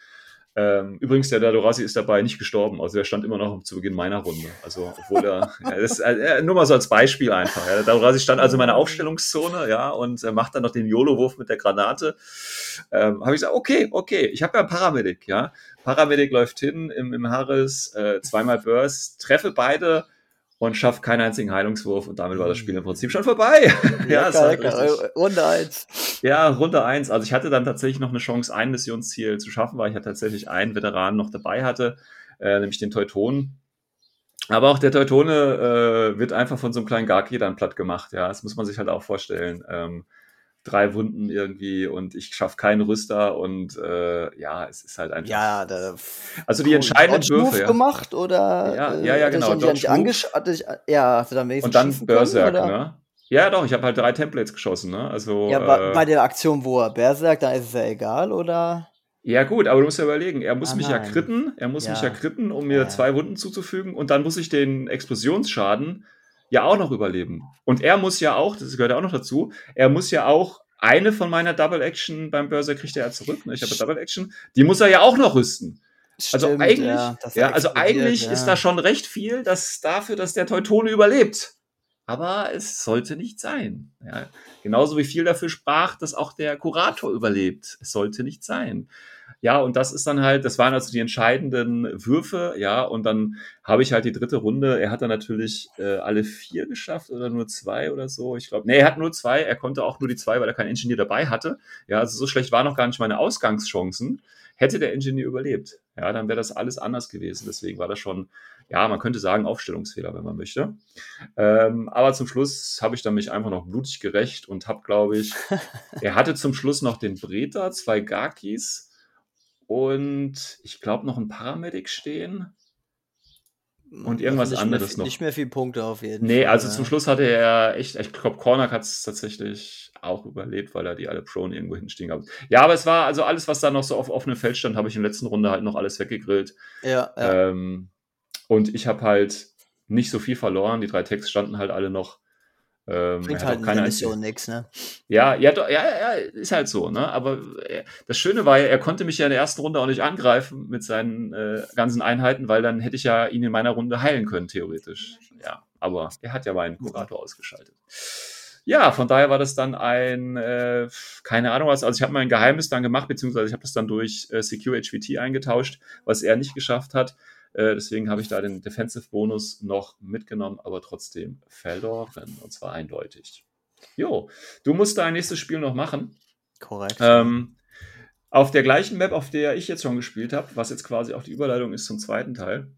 Ähm, übrigens, der Dadorasi ist dabei nicht gestorben. Also er stand immer noch zu Beginn meiner Runde. Also, obwohl er, ja, das, äh, nur mal so als Beispiel einfach. Ja. Der Dadorasi stand also in meiner Aufstellungszone, ja, und er macht dann noch den YOLO-Wurf mit der Granate. Ähm, habe ich gesagt, okay, okay, ich habe ja einen Paramedic, ja. Paramedic läuft hin im, im Harris, äh, zweimal Burst, treffe beide, und schafft keinen einzigen Heilungswurf und damit war das Spiel im Prinzip schon vorbei. ja, ja lecker. Runde 1. Ja, Runde 1. Also ich hatte dann tatsächlich noch eine Chance, ein Missionsziel zu schaffen, weil ich ja tatsächlich einen Veteran noch dabei hatte, äh, nämlich den Teuton. Aber auch der Teutone äh, wird einfach von so einem kleinen Gaki dann platt gemacht. Ja, das muss man sich halt auch vorstellen. Ähm, drei Wunden irgendwie und ich schaffe keinen Rüster und äh, ja, es ist halt einfach. Ja, da also die entscheidenden Würfe. Ja. gemacht oder? Ja, ja, ja genau. Angesch ich, ja, du dann und dann Berserk, können, ne? Ja, doch, ich habe halt drei Templates geschossen, ne? Also, ja, äh, bei der Aktion, wo er Berserk, da ist es ja egal, oder? Ja, gut, aber du musst ja überlegen, er muss ah, mich nein. ja kritten, er muss ja. mich ja kritten, um mir ja. zwei Wunden zuzufügen und dann muss ich den Explosionsschaden ja auch noch überleben. Und er muss ja auch, das gehört ja auch noch dazu, er muss ja auch eine von meiner Double Action beim Börser kriegt er ja zurück. Ne? Ich habe Double Action. Die muss er ja auch noch rüsten. Also Stimmt, also eigentlich, ja, ja also eigentlich ja. ist da schon recht viel, dass dafür, dass der Teutone überlebt. Aber es sollte nicht sein. Ja. Genauso wie viel dafür sprach, dass auch der Kurator überlebt. Es sollte nicht sein. Ja, und das ist dann halt, das waren also die entscheidenden Würfe, ja, und dann habe ich halt die dritte Runde. Er hat dann natürlich äh, alle vier geschafft oder nur zwei oder so. Ich glaube, nee, er hat nur zwei. Er konnte auch nur die zwei, weil er keinen Ingenieur dabei hatte. Ja, also so schlecht waren noch gar nicht meine Ausgangschancen. Hätte der Ingenieur überlebt, ja, dann wäre das alles anders gewesen. Deswegen war das schon, ja, man könnte sagen, Aufstellungsfehler, wenn man möchte. Ähm, aber zum Schluss habe ich dann mich einfach noch blutig gerecht und habe, glaube ich, er hatte zum Schluss noch den Breta, zwei Gakis und ich glaube noch ein Paramedic stehen. Und irgendwas also anderes viel, noch. Nicht mehr viele Punkte auf jeden nee, Fall. Nee, also ja. zum Schluss hatte er echt, ich glaube, Cornac hat es tatsächlich auch überlebt, weil er die alle Prone irgendwo hinstehen gab. Ja, aber es war also alles, was da noch so auf offenem Feld stand, habe ich in der letzten Runde halt noch alles weggegrillt. Ja, ja. Ähm, und ich habe halt nicht so viel verloren. Die drei Texte standen halt alle noch. Ähm, Bringt halt keine Mission nichts, ne? Ja, ja, ja, ja, ist halt so, ne? Aber äh, das Schöne war ja, er konnte mich ja in der ersten Runde auch nicht angreifen mit seinen äh, ganzen Einheiten, weil dann hätte ich ja ihn in meiner Runde heilen können, theoretisch. Ja, aber er hat ja meinen Kurator ausgeschaltet. Ja, von daher war das dann ein, äh, keine Ahnung was, also ich habe mein Geheimnis dann gemacht, beziehungsweise ich habe das dann durch äh, Secure HVT eingetauscht, was er nicht geschafft hat. Äh, deswegen habe ich da den Defensive-Bonus noch mitgenommen, aber trotzdem verloren. Und zwar eindeutig. Jo, du musst dein nächstes Spiel noch machen. Korrekt. Ähm, auf der gleichen Map, auf der ich jetzt schon gespielt habe, was jetzt quasi auch die Überleitung ist zum zweiten Teil.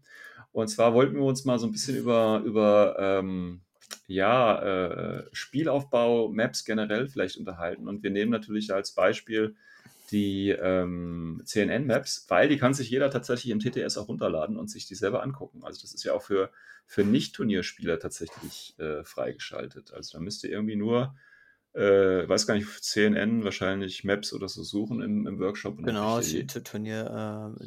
Und zwar wollten wir uns mal so ein bisschen über, über ähm, ja, äh, Spielaufbau, Maps generell vielleicht unterhalten. Und wir nehmen natürlich als Beispiel die ähm, CNN-Maps, weil die kann sich jeder tatsächlich im TTS auch runterladen und sich die selber angucken. Also das ist ja auch für, für Nicht-Turnierspieler tatsächlich äh, freigeschaltet. Also da müsst ihr irgendwie nur, äh, weiß gar nicht, CNN wahrscheinlich Maps oder so suchen im, im Workshop. genau, die Turnier-Maps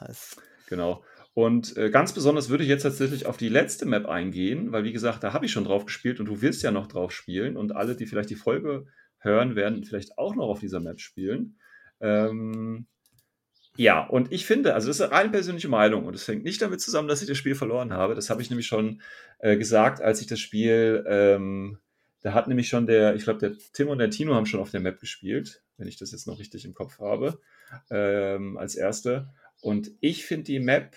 äh, ja. heißt. Genau. Und äh, ganz besonders würde ich jetzt tatsächlich auf die letzte Map eingehen, weil wie gesagt, da habe ich schon drauf gespielt und du willst ja noch drauf spielen und alle, die vielleicht die Folge hören, werden vielleicht auch noch auf dieser Map spielen. Ähm, ja, und ich finde, also das ist eine rein persönliche Meinung und es hängt nicht damit zusammen, dass ich das Spiel verloren habe. Das habe ich nämlich schon äh, gesagt, als ich das Spiel, ähm, da hat nämlich schon der, ich glaube, der Tim und der Tino haben schon auf der Map gespielt, wenn ich das jetzt noch richtig im Kopf habe, ähm, als erste. Und ich finde die Map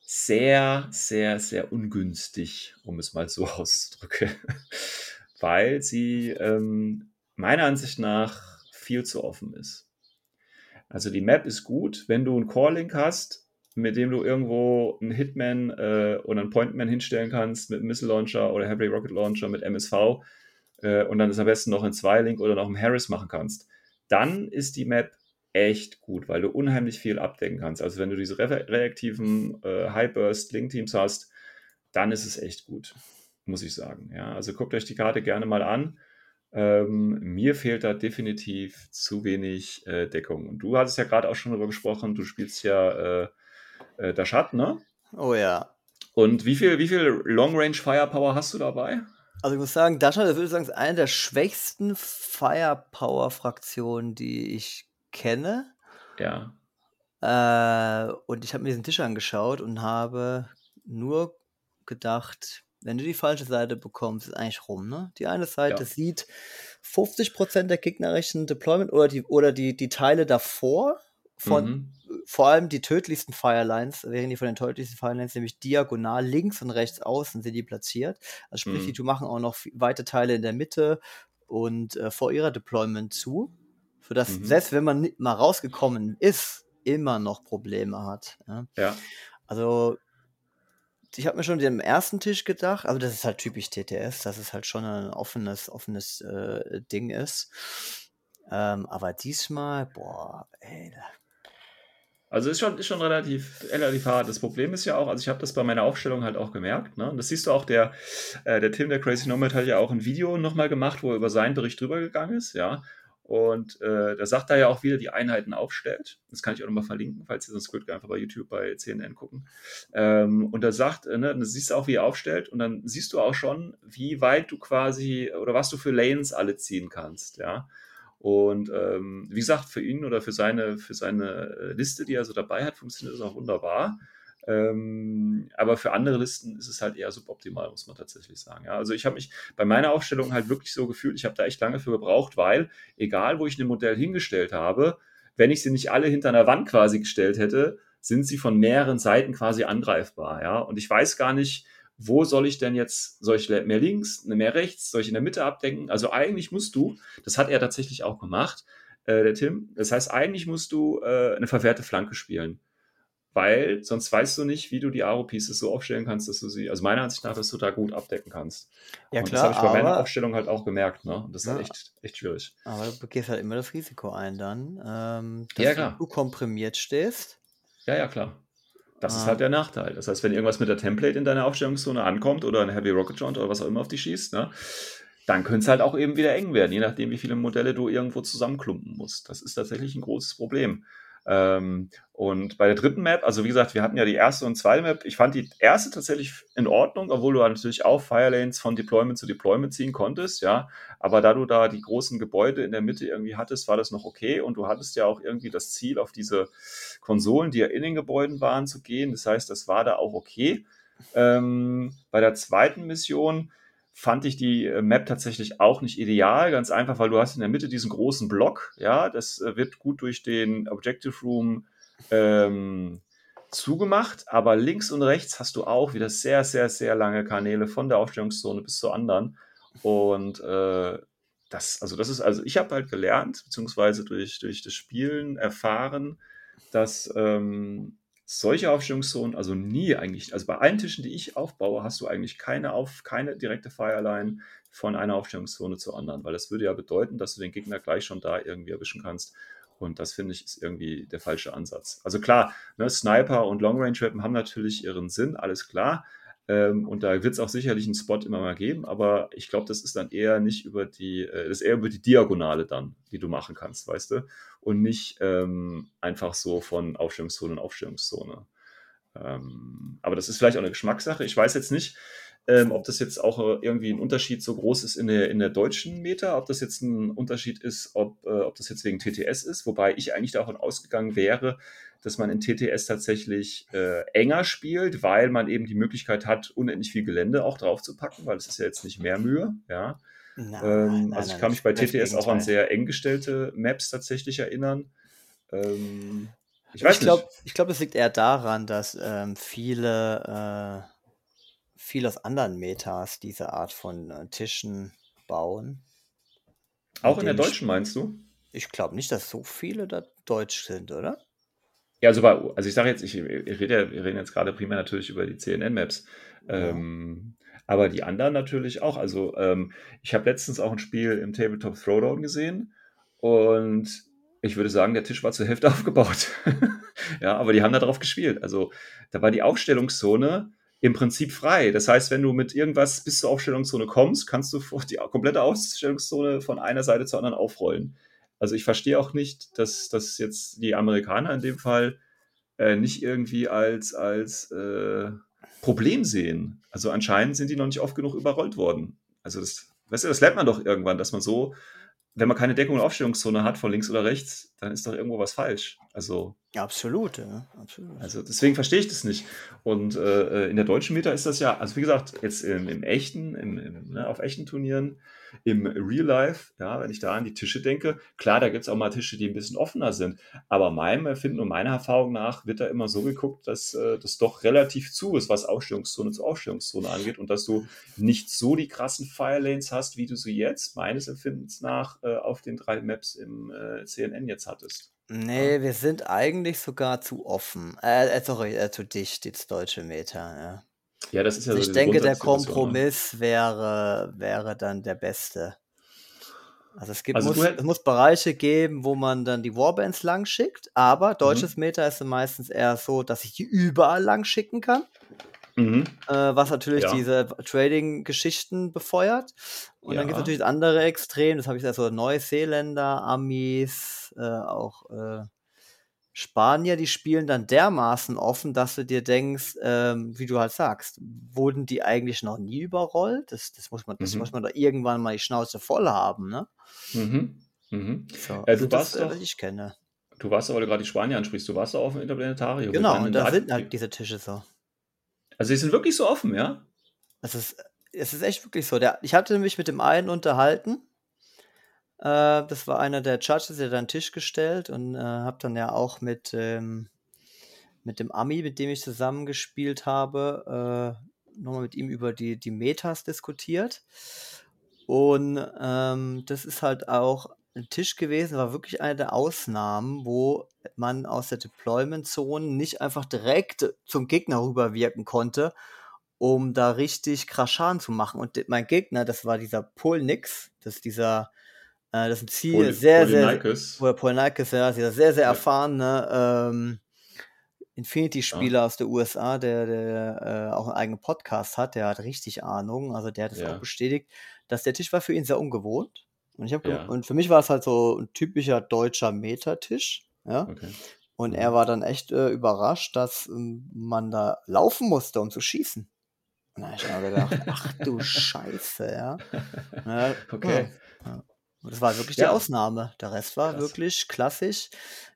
sehr, sehr, sehr ungünstig, um es mal so auszudrücken, weil sie ähm, meiner Ansicht nach viel zu offen ist. Also die Map ist gut, wenn du einen Core-Link hast, mit dem du irgendwo einen Hitman äh, oder einen Pointman hinstellen kannst mit einem Missile Launcher oder Heavy Rocket Launcher mit MSV äh, und dann ist am besten noch ein Zwei-Link oder noch ein Harris machen kannst, dann ist die Map echt gut, weil du unheimlich viel abdecken kannst. Also wenn du diese re reaktiven äh, High-Burst-Link-Teams hast, dann ist es echt gut, muss ich sagen. Ja, also guckt euch die Karte gerne mal an. Ähm, mir fehlt da definitiv zu wenig äh, Deckung. Und du hattest ja gerade auch schon darüber gesprochen, du spielst ja äh, äh, Dashat, ne? Oh ja. Und wie viel, wie viel Long-Range Firepower hast du dabei? Also ich muss sagen, Dashat, das würde ich sagen, ist eine der schwächsten Firepower-Fraktionen, die ich kenne. Ja. Äh, und ich habe mir diesen Tisch angeschaut und habe nur gedacht, wenn du die falsche Seite bekommst, ist eigentlich rum, ne? Die eine Seite ja. sieht 50% der gegnerischen Deployment oder die, oder die, die Teile davor von mhm. vor allem die tödlichsten Firelines, wären die von den tödlichsten Firelines nämlich diagonal links und rechts außen sind die platziert. Also sprich, mhm. die machen auch noch weite Teile in der Mitte und äh, vor ihrer Deployment zu sodass mhm. selbst wenn man mal rausgekommen ist, immer noch Probleme hat. Ja. ja. Also ich habe mir schon den ersten Tisch gedacht, aber das ist halt typisch TTS, dass es halt schon ein offenes, offenes äh, Ding ist. Ähm, aber diesmal, boah, ey. Also ist schon, ist schon relativ, relativ hart. Das Problem ist ja auch, also ich habe das bei meiner Aufstellung halt auch gemerkt, ne? Und das siehst du auch, der, äh, der Tim, der Crazy Nomad, hat ja auch ein Video nochmal gemacht, wo er über seinen Bericht drüber gegangen ist, ja. Und äh, da sagt er ja auch, wie er die Einheiten aufstellt. Das kann ich auch nochmal verlinken, falls ihr sonst könnt einfach bei YouTube bei CNN gucken. Ähm, und er sagt, äh, ne, dann siehst du auch, wie er aufstellt und dann siehst du auch schon, wie weit du quasi oder was du für Lanes alle ziehen kannst, ja. Und ähm, wie gesagt, für ihn oder für seine, für seine äh, Liste, die er so dabei hat, funktioniert das auch wunderbar. Ähm, aber für andere Listen ist es halt eher suboptimal, muss man tatsächlich sagen. Ja, also ich habe mich bei meiner Aufstellung halt wirklich so gefühlt, ich habe da echt lange für gebraucht, weil egal, wo ich ein Modell hingestellt habe, wenn ich sie nicht alle hinter einer Wand quasi gestellt hätte, sind sie von mehreren Seiten quasi angreifbar. Ja, und ich weiß gar nicht, wo soll ich denn jetzt, soll ich mehr links, mehr rechts, soll ich in der Mitte abdenken? Also eigentlich musst du, das hat er tatsächlich auch gemacht, äh, der Tim, das heißt, eigentlich musst du äh, eine verwehrte Flanke spielen weil sonst weißt du nicht, wie du die Aro-Pieces so aufstellen kannst, dass du sie, also meiner Ansicht nach, dass du da gut abdecken kannst. Ja, und klar. Das habe ich bei meiner Aufstellung halt auch gemerkt, ne? Und das ja, ist echt, echt schwierig. Aber du gehst halt immer das Risiko ein dann, ähm, dass ja, klar. du komprimiert stehst. Ja, ja, klar. Das ah. ist halt der Nachteil. Das heißt, wenn irgendwas mit der Template in deiner Aufstellungszone ankommt oder ein Heavy Rocket Jaunt oder was auch immer auf dich schießt, ne? Dann könnte es halt auch eben wieder eng werden, je nachdem, wie viele Modelle du irgendwo zusammenklumpen musst. Das ist tatsächlich ein großes Problem. Ähm, und bei der dritten Map, also wie gesagt, wir hatten ja die erste und zweite Map. Ich fand die erste tatsächlich in Ordnung, obwohl du natürlich auch Firelanes von Deployment zu Deployment ziehen konntest, ja. Aber da du da die großen Gebäude in der Mitte irgendwie hattest, war das noch okay. Und du hattest ja auch irgendwie das Ziel, auf diese Konsolen, die ja in den Gebäuden waren, zu gehen. Das heißt, das war da auch okay. Ähm, bei der zweiten Mission fand ich die äh, Map tatsächlich auch nicht ideal. Ganz einfach, weil du hast in der Mitte diesen großen Block. Ja, das äh, wird gut durch den Objective Room ähm, zugemacht, aber links und rechts hast du auch wieder sehr, sehr, sehr lange Kanäle von der Aufstellungszone bis zur anderen. Und äh, das, also das ist, also ich habe halt gelernt, beziehungsweise durch, durch das Spielen erfahren, dass ähm, solche Aufstellungszonen, also nie eigentlich, also bei allen Tischen, die ich aufbaue, hast du eigentlich keine, auf, keine direkte Fireline von einer Aufstellungszone zur anderen, weil das würde ja bedeuten, dass du den Gegner gleich schon da irgendwie erwischen kannst. Und das finde ich ist irgendwie der falsche Ansatz. Also klar, ne, Sniper und Long Range Weapon haben natürlich ihren Sinn, alles klar. Ähm, und da wird es auch sicherlich einen Spot immer mal geben, aber ich glaube, das ist dann eher nicht über die, äh, das ist eher über die Diagonale dann, die du machen kannst, weißt du? Und nicht ähm, einfach so von Aufstellungszone in Aufstellungszone. Ähm, aber das ist vielleicht auch eine Geschmackssache. Ich weiß jetzt nicht, ähm, ob das jetzt auch äh, irgendwie ein Unterschied so groß ist in der, in der deutschen Meta, ob das jetzt ein Unterschied ist, ob, äh, ob das jetzt wegen TTS ist, wobei ich eigentlich davon ausgegangen wäre, dass man in TTS tatsächlich äh, enger spielt, weil man eben die Möglichkeit hat, unendlich viel Gelände auch drauf zu packen, weil es ist ja jetzt nicht mehr Mühe, ja. Nein, ähm, nein, also ich kann mich bei TTS auch an sehr eng gestellte Maps tatsächlich erinnern. Ähm, ich weiß ich glaube, glaub, es liegt eher daran, dass ähm, viele, viele aus anderen Metas diese Art von äh, Tischen bauen. Auch in der deutschen meinst du? Ich glaube nicht, dass so viele da deutsch sind, oder? Ja, also, bei, also ich sage jetzt, ich, ich rede, wir reden jetzt gerade primär natürlich über die CNN-Maps. Ja. Ähm, aber die anderen natürlich auch. Also ähm, ich habe letztens auch ein Spiel im Tabletop Throwdown gesehen und ich würde sagen, der Tisch war zur Hälfte aufgebaut. ja, aber die haben da drauf gespielt. Also da war die Aufstellungszone im Prinzip frei. Das heißt, wenn du mit irgendwas bis zur Aufstellungszone kommst, kannst du die komplette Aufstellungszone von einer Seite zur anderen aufrollen. Also ich verstehe auch nicht, dass, dass jetzt die Amerikaner in dem Fall äh, nicht irgendwie als, als äh, Problem sehen. Also anscheinend sind die noch nicht oft genug überrollt worden. Also das, weißt du, das lernt man doch irgendwann, dass man so, wenn man keine Deckung und Aufstellungszone hat von links oder rechts, dann ist doch irgendwo was falsch. Also absolut, ja, absolut. Also deswegen verstehe ich das nicht. Und äh, in der deutschen Meta ist das ja, also wie gesagt, jetzt im, im echten, im, im, ne, auf echten Turnieren im Real Life, ja, wenn ich da an die Tische denke, klar, da gibt es auch mal Tische, die ein bisschen offener sind, aber meinem Erfinden und meiner Erfahrung nach wird da immer so geguckt, dass äh, das doch relativ zu ist, was Ausstellungszone zu Ausstellungszone angeht und dass du nicht so die krassen Firelanes hast, wie du sie jetzt meines Empfindens nach äh, auf den drei Maps im äh, CNN jetzt hattest. Nee, wir sind eigentlich sogar zu offen. Äh, äh sorry, äh, zu dicht, das deutsche Meter, ja. Ja, das ist ja also so Ich denke, der ne? Kompromiss wäre, wäre dann der beste. Also es, gibt, also muss, es muss Bereiche geben, wo man dann die Warbands lang schickt, aber mhm. deutsches mhm. Meta ist meistens eher so, dass ich die überall lang schicken kann. Mhm. Äh, was natürlich ja. diese Trading-Geschichten befeuert. Und ja. dann gibt es natürlich andere Extreme, das habe ich also Neuseeländer, Amis, äh, auch äh, Spanier, die spielen dann dermaßen offen, dass du dir denkst, ähm, wie du halt sagst, wurden die eigentlich noch nie überrollt? Das, das muss man, das mhm. muss man doch irgendwann mal die Schnauze voll haben, ne? Mhm. Mhm. So, äh, du also warst das, doch, ich kenne. Du warst aber, weil du gerade die Spanier ansprichst, du warst doch auf dem Interplanetarium. Genau, und da sind halt diese Tische so. Also die sind wirklich so offen, ja? Es ist, es ist echt wirklich so. Der, ich hatte mich mit dem einen unterhalten, äh, das war einer der Judges, der dann Tisch gestellt und äh, habe dann ja auch mit, ähm, mit dem Ami, mit dem ich zusammengespielt habe, äh, nochmal mit ihm über die, die Metas diskutiert. Und ähm, das ist halt auch ein Tisch gewesen, war wirklich eine der Ausnahmen, wo man aus der Deployment-Zone nicht einfach direkt zum Gegner rüberwirken konnte, um da richtig Kraschan zu machen. Und mein Gegner, das war dieser Polnix, das ist dieser das ist ein Ziel, Pol sehr, Polynikes. sehr, Polynikes, ja, sehr, sehr, sehr erfahrene ähm, Infinity-Spieler ja. aus der USA, der, der äh, auch einen eigenen Podcast hat, der hat richtig Ahnung, also der hat es ja. auch bestätigt, dass der Tisch war für ihn sehr ungewohnt. Und, ich hab ja. und für mich war es halt so ein typischer deutscher Metatisch. Ja. Okay. Und er mhm. war dann echt äh, überrascht, dass ähm, man da laufen musste, um zu schießen. Und da habe ich mir gedacht, ach du Scheiße, ja. ja okay. Ja. Das war wirklich die Ausnahme. Der Rest war Krass. wirklich klassisch,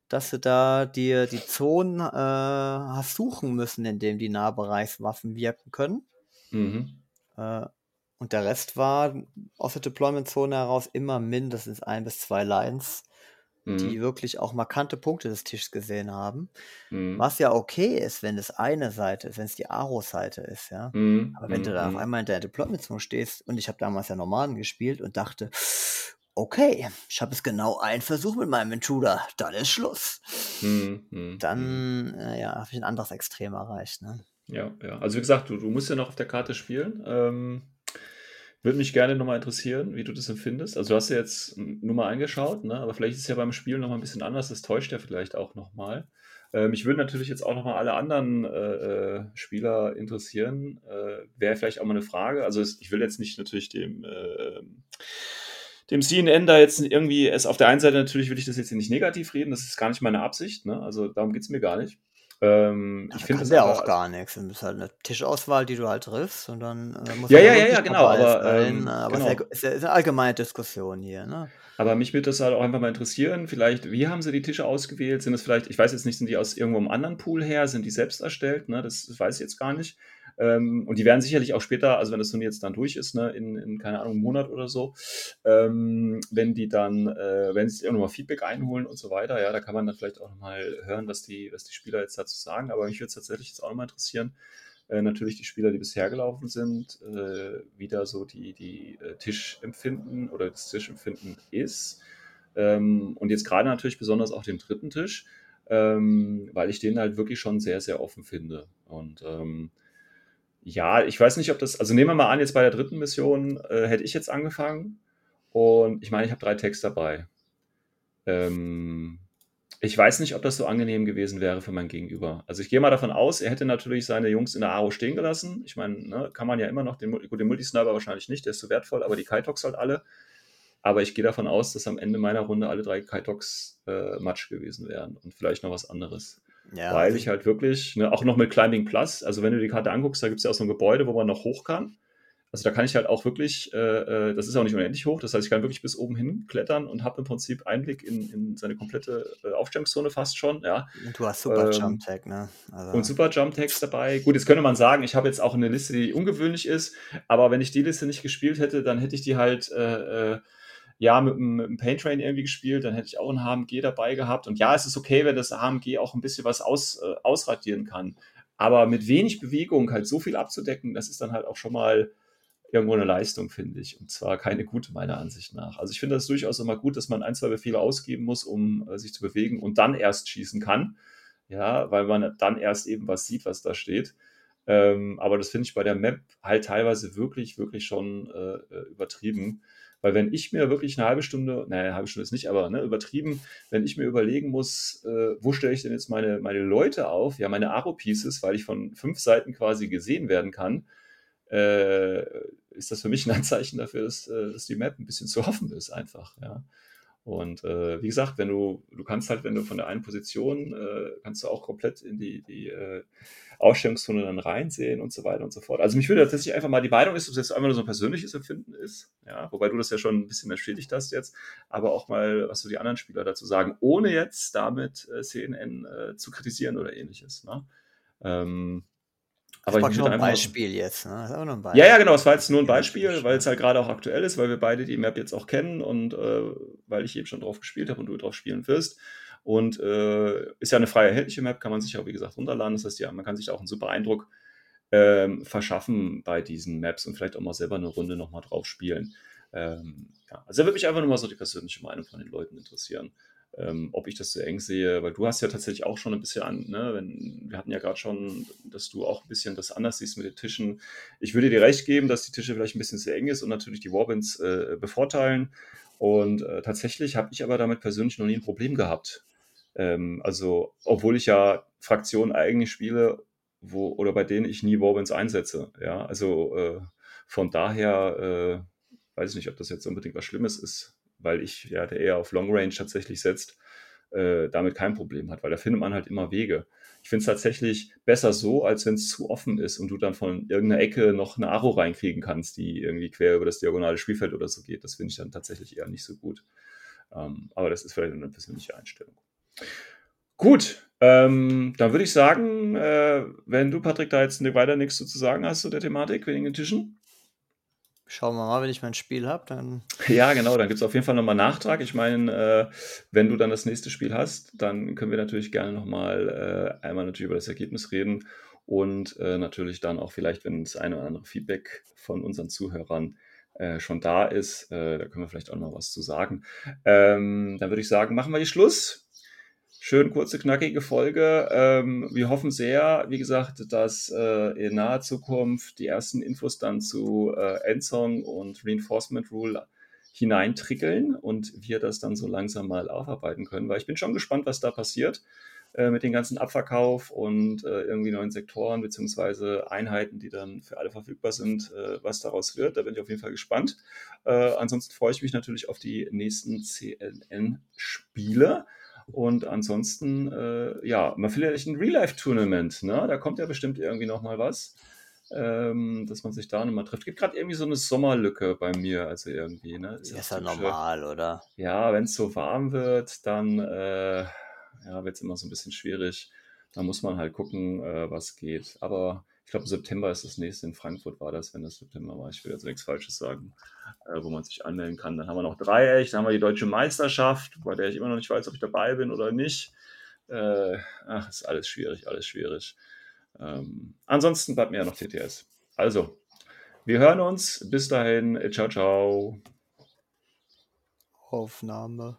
dass du da dir die Zonen äh, hast suchen müssen, in denen die Nahbereichswaffen wirken können. Mhm. Äh, und der Rest war aus der Deployment-Zone heraus immer mindestens ein bis zwei Lines, mhm. die wirklich auch markante Punkte des Tisches gesehen haben. Mhm. Was ja okay ist, wenn es eine Seite ist, wenn es die Aro-Seite ist, ja. Mhm. Aber wenn du da auf mhm. einmal in der Deployment-Zone stehst und ich habe damals ja Nomaden gespielt und dachte, okay, ich habe es genau einen Versuch mit meinem Intruder, dann ist Schluss. Hm, hm, dann, hm. Äh, ja, habe ich ein anderes Extrem erreicht. Ne? Ja, ja. Also wie gesagt, du, du musst ja noch auf der Karte spielen. Ähm, würde mich gerne nochmal interessieren, wie du das empfindest. Also du hast ja jetzt nur mal eingeschaut, ne? aber vielleicht ist es ja beim Spielen nochmal ein bisschen anders. Das täuscht ja vielleicht auch nochmal. Ähm, mich würden natürlich jetzt auch nochmal alle anderen äh, äh, Spieler interessieren. Äh, Wäre vielleicht auch mal eine Frage. Also ich will jetzt nicht natürlich dem äh, dem CNN da jetzt irgendwie, es auf der einen Seite natürlich will ich das jetzt hier nicht negativ reden, das ist gar nicht meine Absicht, ne? also darum geht es mir gar nicht. Ähm, Ja, ich finde es der aber, auch gar nichts. Das ist halt eine Tischauswahl, die du halt triffst und dann äh, muss ja, ja, ja, ja, genau, aber ähm, Aber es ist, ja, genau. ist, ja, ist eine allgemeine Diskussion hier, ne? Aber mich würde das halt auch einfach mal interessieren, vielleicht, wie haben sie die Tische ausgewählt? Sind es vielleicht, ich weiß jetzt nicht, sind die aus irgendwo einem anderen Pool her? Sind die selbst erstellt? Ne? Das, das weiß ich jetzt gar nicht. Ähm, und die werden sicherlich auch später, also wenn das Turnier jetzt dann durch ist, ne, in, in keine Ahnung, einem Monat oder so, ähm, wenn die dann, äh, wenn sie irgendwann mal Feedback einholen und so weiter, ja, da kann man dann vielleicht auch nochmal hören, was die, was die Spieler jetzt dazu sagen. Aber mich würde es tatsächlich jetzt auch nochmal interessieren, äh, natürlich die Spieler, die bisher gelaufen sind, äh, wieder so die, die äh, Tischempfinden oder das Tischempfinden ist. Ähm, und jetzt gerade natürlich besonders auch den dritten Tisch, ähm, weil ich den halt wirklich schon sehr, sehr offen finde. Und ähm, ja, ich weiß nicht, ob das, also nehmen wir mal an, jetzt bei der dritten Mission äh, hätte ich jetzt angefangen und ich meine, ich habe drei Texte dabei. Ähm, ich weiß nicht, ob das so angenehm gewesen wäre für mein Gegenüber. Also ich gehe mal davon aus, er hätte natürlich seine Jungs in der Aro stehen gelassen. Ich meine, ne, kann man ja immer noch, den, gut, den Multisniper wahrscheinlich nicht, der ist zu wertvoll, aber die Kaitox halt alle. Aber ich gehe davon aus, dass am Ende meiner Runde alle drei Kaitox äh, Matsch gewesen wären und vielleicht noch was anderes. Ja, Weil also ich halt wirklich, ne, auch noch mit Climbing Plus, also wenn du die Karte anguckst, da gibt es ja auch so ein Gebäude, wo man noch hoch kann. Also da kann ich halt auch wirklich, äh, äh, das ist auch nicht unendlich hoch, das heißt, ich kann wirklich bis oben hin klettern und habe im Prinzip Einblick in, in seine komplette äh, Aufstellungszone fast schon, ja. Und du hast super Ähm, Jump Tag, ne? Also, Und super Jump Tags dabei. Gut, jetzt könnte man sagen, ich habe jetzt auch eine Liste, die ungewöhnlich ist, aber wenn ich die Liste nicht gespielt hätte, dann hätte ich die halt äh, äh, ja mit dem, mit dem Paint Train irgendwie gespielt, dann hätte ich auch ein HMG dabei gehabt. Und ja, es ist okay, wenn das HMG auch ein bisschen was aus, äh, ausradieren kann. Aber mit wenig Bewegung halt so viel abzudecken, das ist dann halt auch schon mal irgendwo eine Leistung, finde ich. Und zwar keine gute, meiner Ansicht nach. Also ich finde das durchaus immer gut, dass man ein, zwei Befehle ausgeben muss, um äh, sich zu bewegen und dann erst schießen kann. Ja, weil man dann erst eben was sieht, was da steht. Ähm, aber das finde ich bei der Map halt teilweise wirklich, wirklich schon äh, äh, übertrieben. Weil wenn ich mir wirklich eine halbe Stunde, naja, eine halbe Stunde ist nicht, aber ne, übertrieben, wenn ich mir überlegen muss, äh, wo stelle ich denn jetzt meine, meine Leute auf, ja, meine Aro-Pieces, weil ich von fünf Seiten quasi gesehen werden kann, äh, ist das für mich ein Anzeichen dafür, dass, äh, dass die Map ein bisschen zu offen ist, einfach, ja. Und äh, wie gesagt, wenn du, du kannst halt, wenn du von der einen Position, äh, kannst du auch komplett in die, die äh, Ausstellungszone dann reinsehen und so weiter und so fort. Also mich würde tatsächlich einfach mal, die Meinung ist, ob es jetzt einfach nur so ein persönliches Empfinden ist, ja, wobei du das ja schon ein bisschen bestätigt hast jetzt, aber auch mal, was so die anderen Spieler dazu sagen, ohne jetzt damit äh, CNN äh, zu kritisieren oder ähnliches. Ne? Ähm, das aber ist ich praktisch würde nur ein. Beispiel jetzt, ne? Das ist Beispiel. Ja, ja, genau. Es war jetzt nur ein Beispiel, weil es halt gerade auch aktuell ist, weil wir beide die Map jetzt auch kennen und äh, weil ich eben schon drauf gespielt habe und du drauf spielen wirst. Und äh, ist ja eine frei erhältliche Map, kann man sich auch, wie gesagt, runterladen. Das heißt, ja, man kann sich auch einen super Eindruck ähm, verschaffen bei diesen Maps und vielleicht auch mal selber eine Runde nochmal drauf spielen. Ähm, ja. Also da würde mich einfach nur mal so die persönliche Meinung von den Leuten interessieren. Ähm, ob ich das so eng sehe, weil du hast ja tatsächlich auch schon ein bisschen an, ne, wenn, wir hatten ja gerade schon, dass du auch ein bisschen das anders siehst mit den Tischen. Ich würde dir recht geben, dass die Tische vielleicht ein bisschen sehr eng ist und natürlich die Warbins äh, bevorteilen. Und äh, tatsächlich habe ich aber damit persönlich noch nie ein Problem gehabt. Ähm, also, obwohl ich ja Fraktionen eigentlich spiele, wo, oder bei denen ich nie Warbins einsetze. Ja, also äh, von daher äh, weiß ich nicht, ob das jetzt unbedingt was Schlimmes ist, weil ich ja, der eher auf Long Range tatsächlich setzt, äh, damit kein Problem hat, weil da findet man halt immer Wege. Ich finde es tatsächlich besser so, als wenn es zu offen ist und du dann von irgendeiner Ecke noch eine Aro reinkriegen kannst, die irgendwie quer über das diagonale Spielfeld oder so geht. Das finde ich dann tatsächlich eher nicht so gut. Ähm, aber das ist vielleicht eine persönliche Einstellung. Gut, ähm, dann würde ich sagen, äh, wenn du, Patrick, da jetzt weiter nichts zu sagen hast zu der Thematik wegen den Tischen. Schauen wir mal, wenn ich mein Spiel habe, dann. Ja, genau, dann gibt es auf jeden Fall nochmal Nachtrag. Ich meine, äh, wenn du dann das nächste Spiel hast, dann können wir natürlich gerne nochmal äh, einmal natürlich über das Ergebnis reden und äh, natürlich dann auch vielleicht, wenn das eine oder andere Feedback von unseren Zuhörern äh, schon da ist, äh, da können wir vielleicht auch noch was zu sagen. Ähm, dann würde ich sagen, machen wir hier Schluss. Schön kurze, knackige Folge. Ähm, wir hoffen sehr, wie gesagt, dass äh, in naher Zukunft die ersten Infos dann zu äh, Endsong und Reinforcement Rule hineintrickeln und wir das dann so langsam mal aufarbeiten können, weil ich bin schon gespannt, was da passiert äh, mit dem ganzen Abverkauf und äh, irgendwie neuen Sektoren beziehungsweise Einheiten, die dann für alle verfügbar sind, äh, was daraus wird. Da bin ich auf jeden Fall gespannt. Äh, ansonsten freue ich mich natürlich auf die nächsten CLN-Spiele. Und ansonsten, äh, ja, mal vielleicht ein Real-Life-Tournament, ne? Da kommt ja bestimmt irgendwie nochmal was, ähm, dass man sich da nochmal trifft. Gibt gerade irgendwie so eine Sommerlücke bei mir, also irgendwie, ne? Ist, ist ja normal, oder? Ja, wenn es so warm wird, dann äh, ja, wird es immer so ein bisschen schwierig. Da muss man halt gucken, äh, was geht. Aber ich glaube, September ist das nächste. In Frankfurt war das, wenn das September war. Ich will jetzt nichts Falsches sagen, äh, wo man sich anmelden kann. Dann haben wir noch Dreieck, dann haben wir die Deutsche Meisterschaft, bei der ich immer noch nicht weiß, ob ich dabei bin oder nicht. Äh, ach, ist alles schwierig, alles schwierig. Ähm, ansonsten bleibt mir ja noch TTS. Also, wir hören uns. Bis dahin. Ciao, ciao. Aufnahme.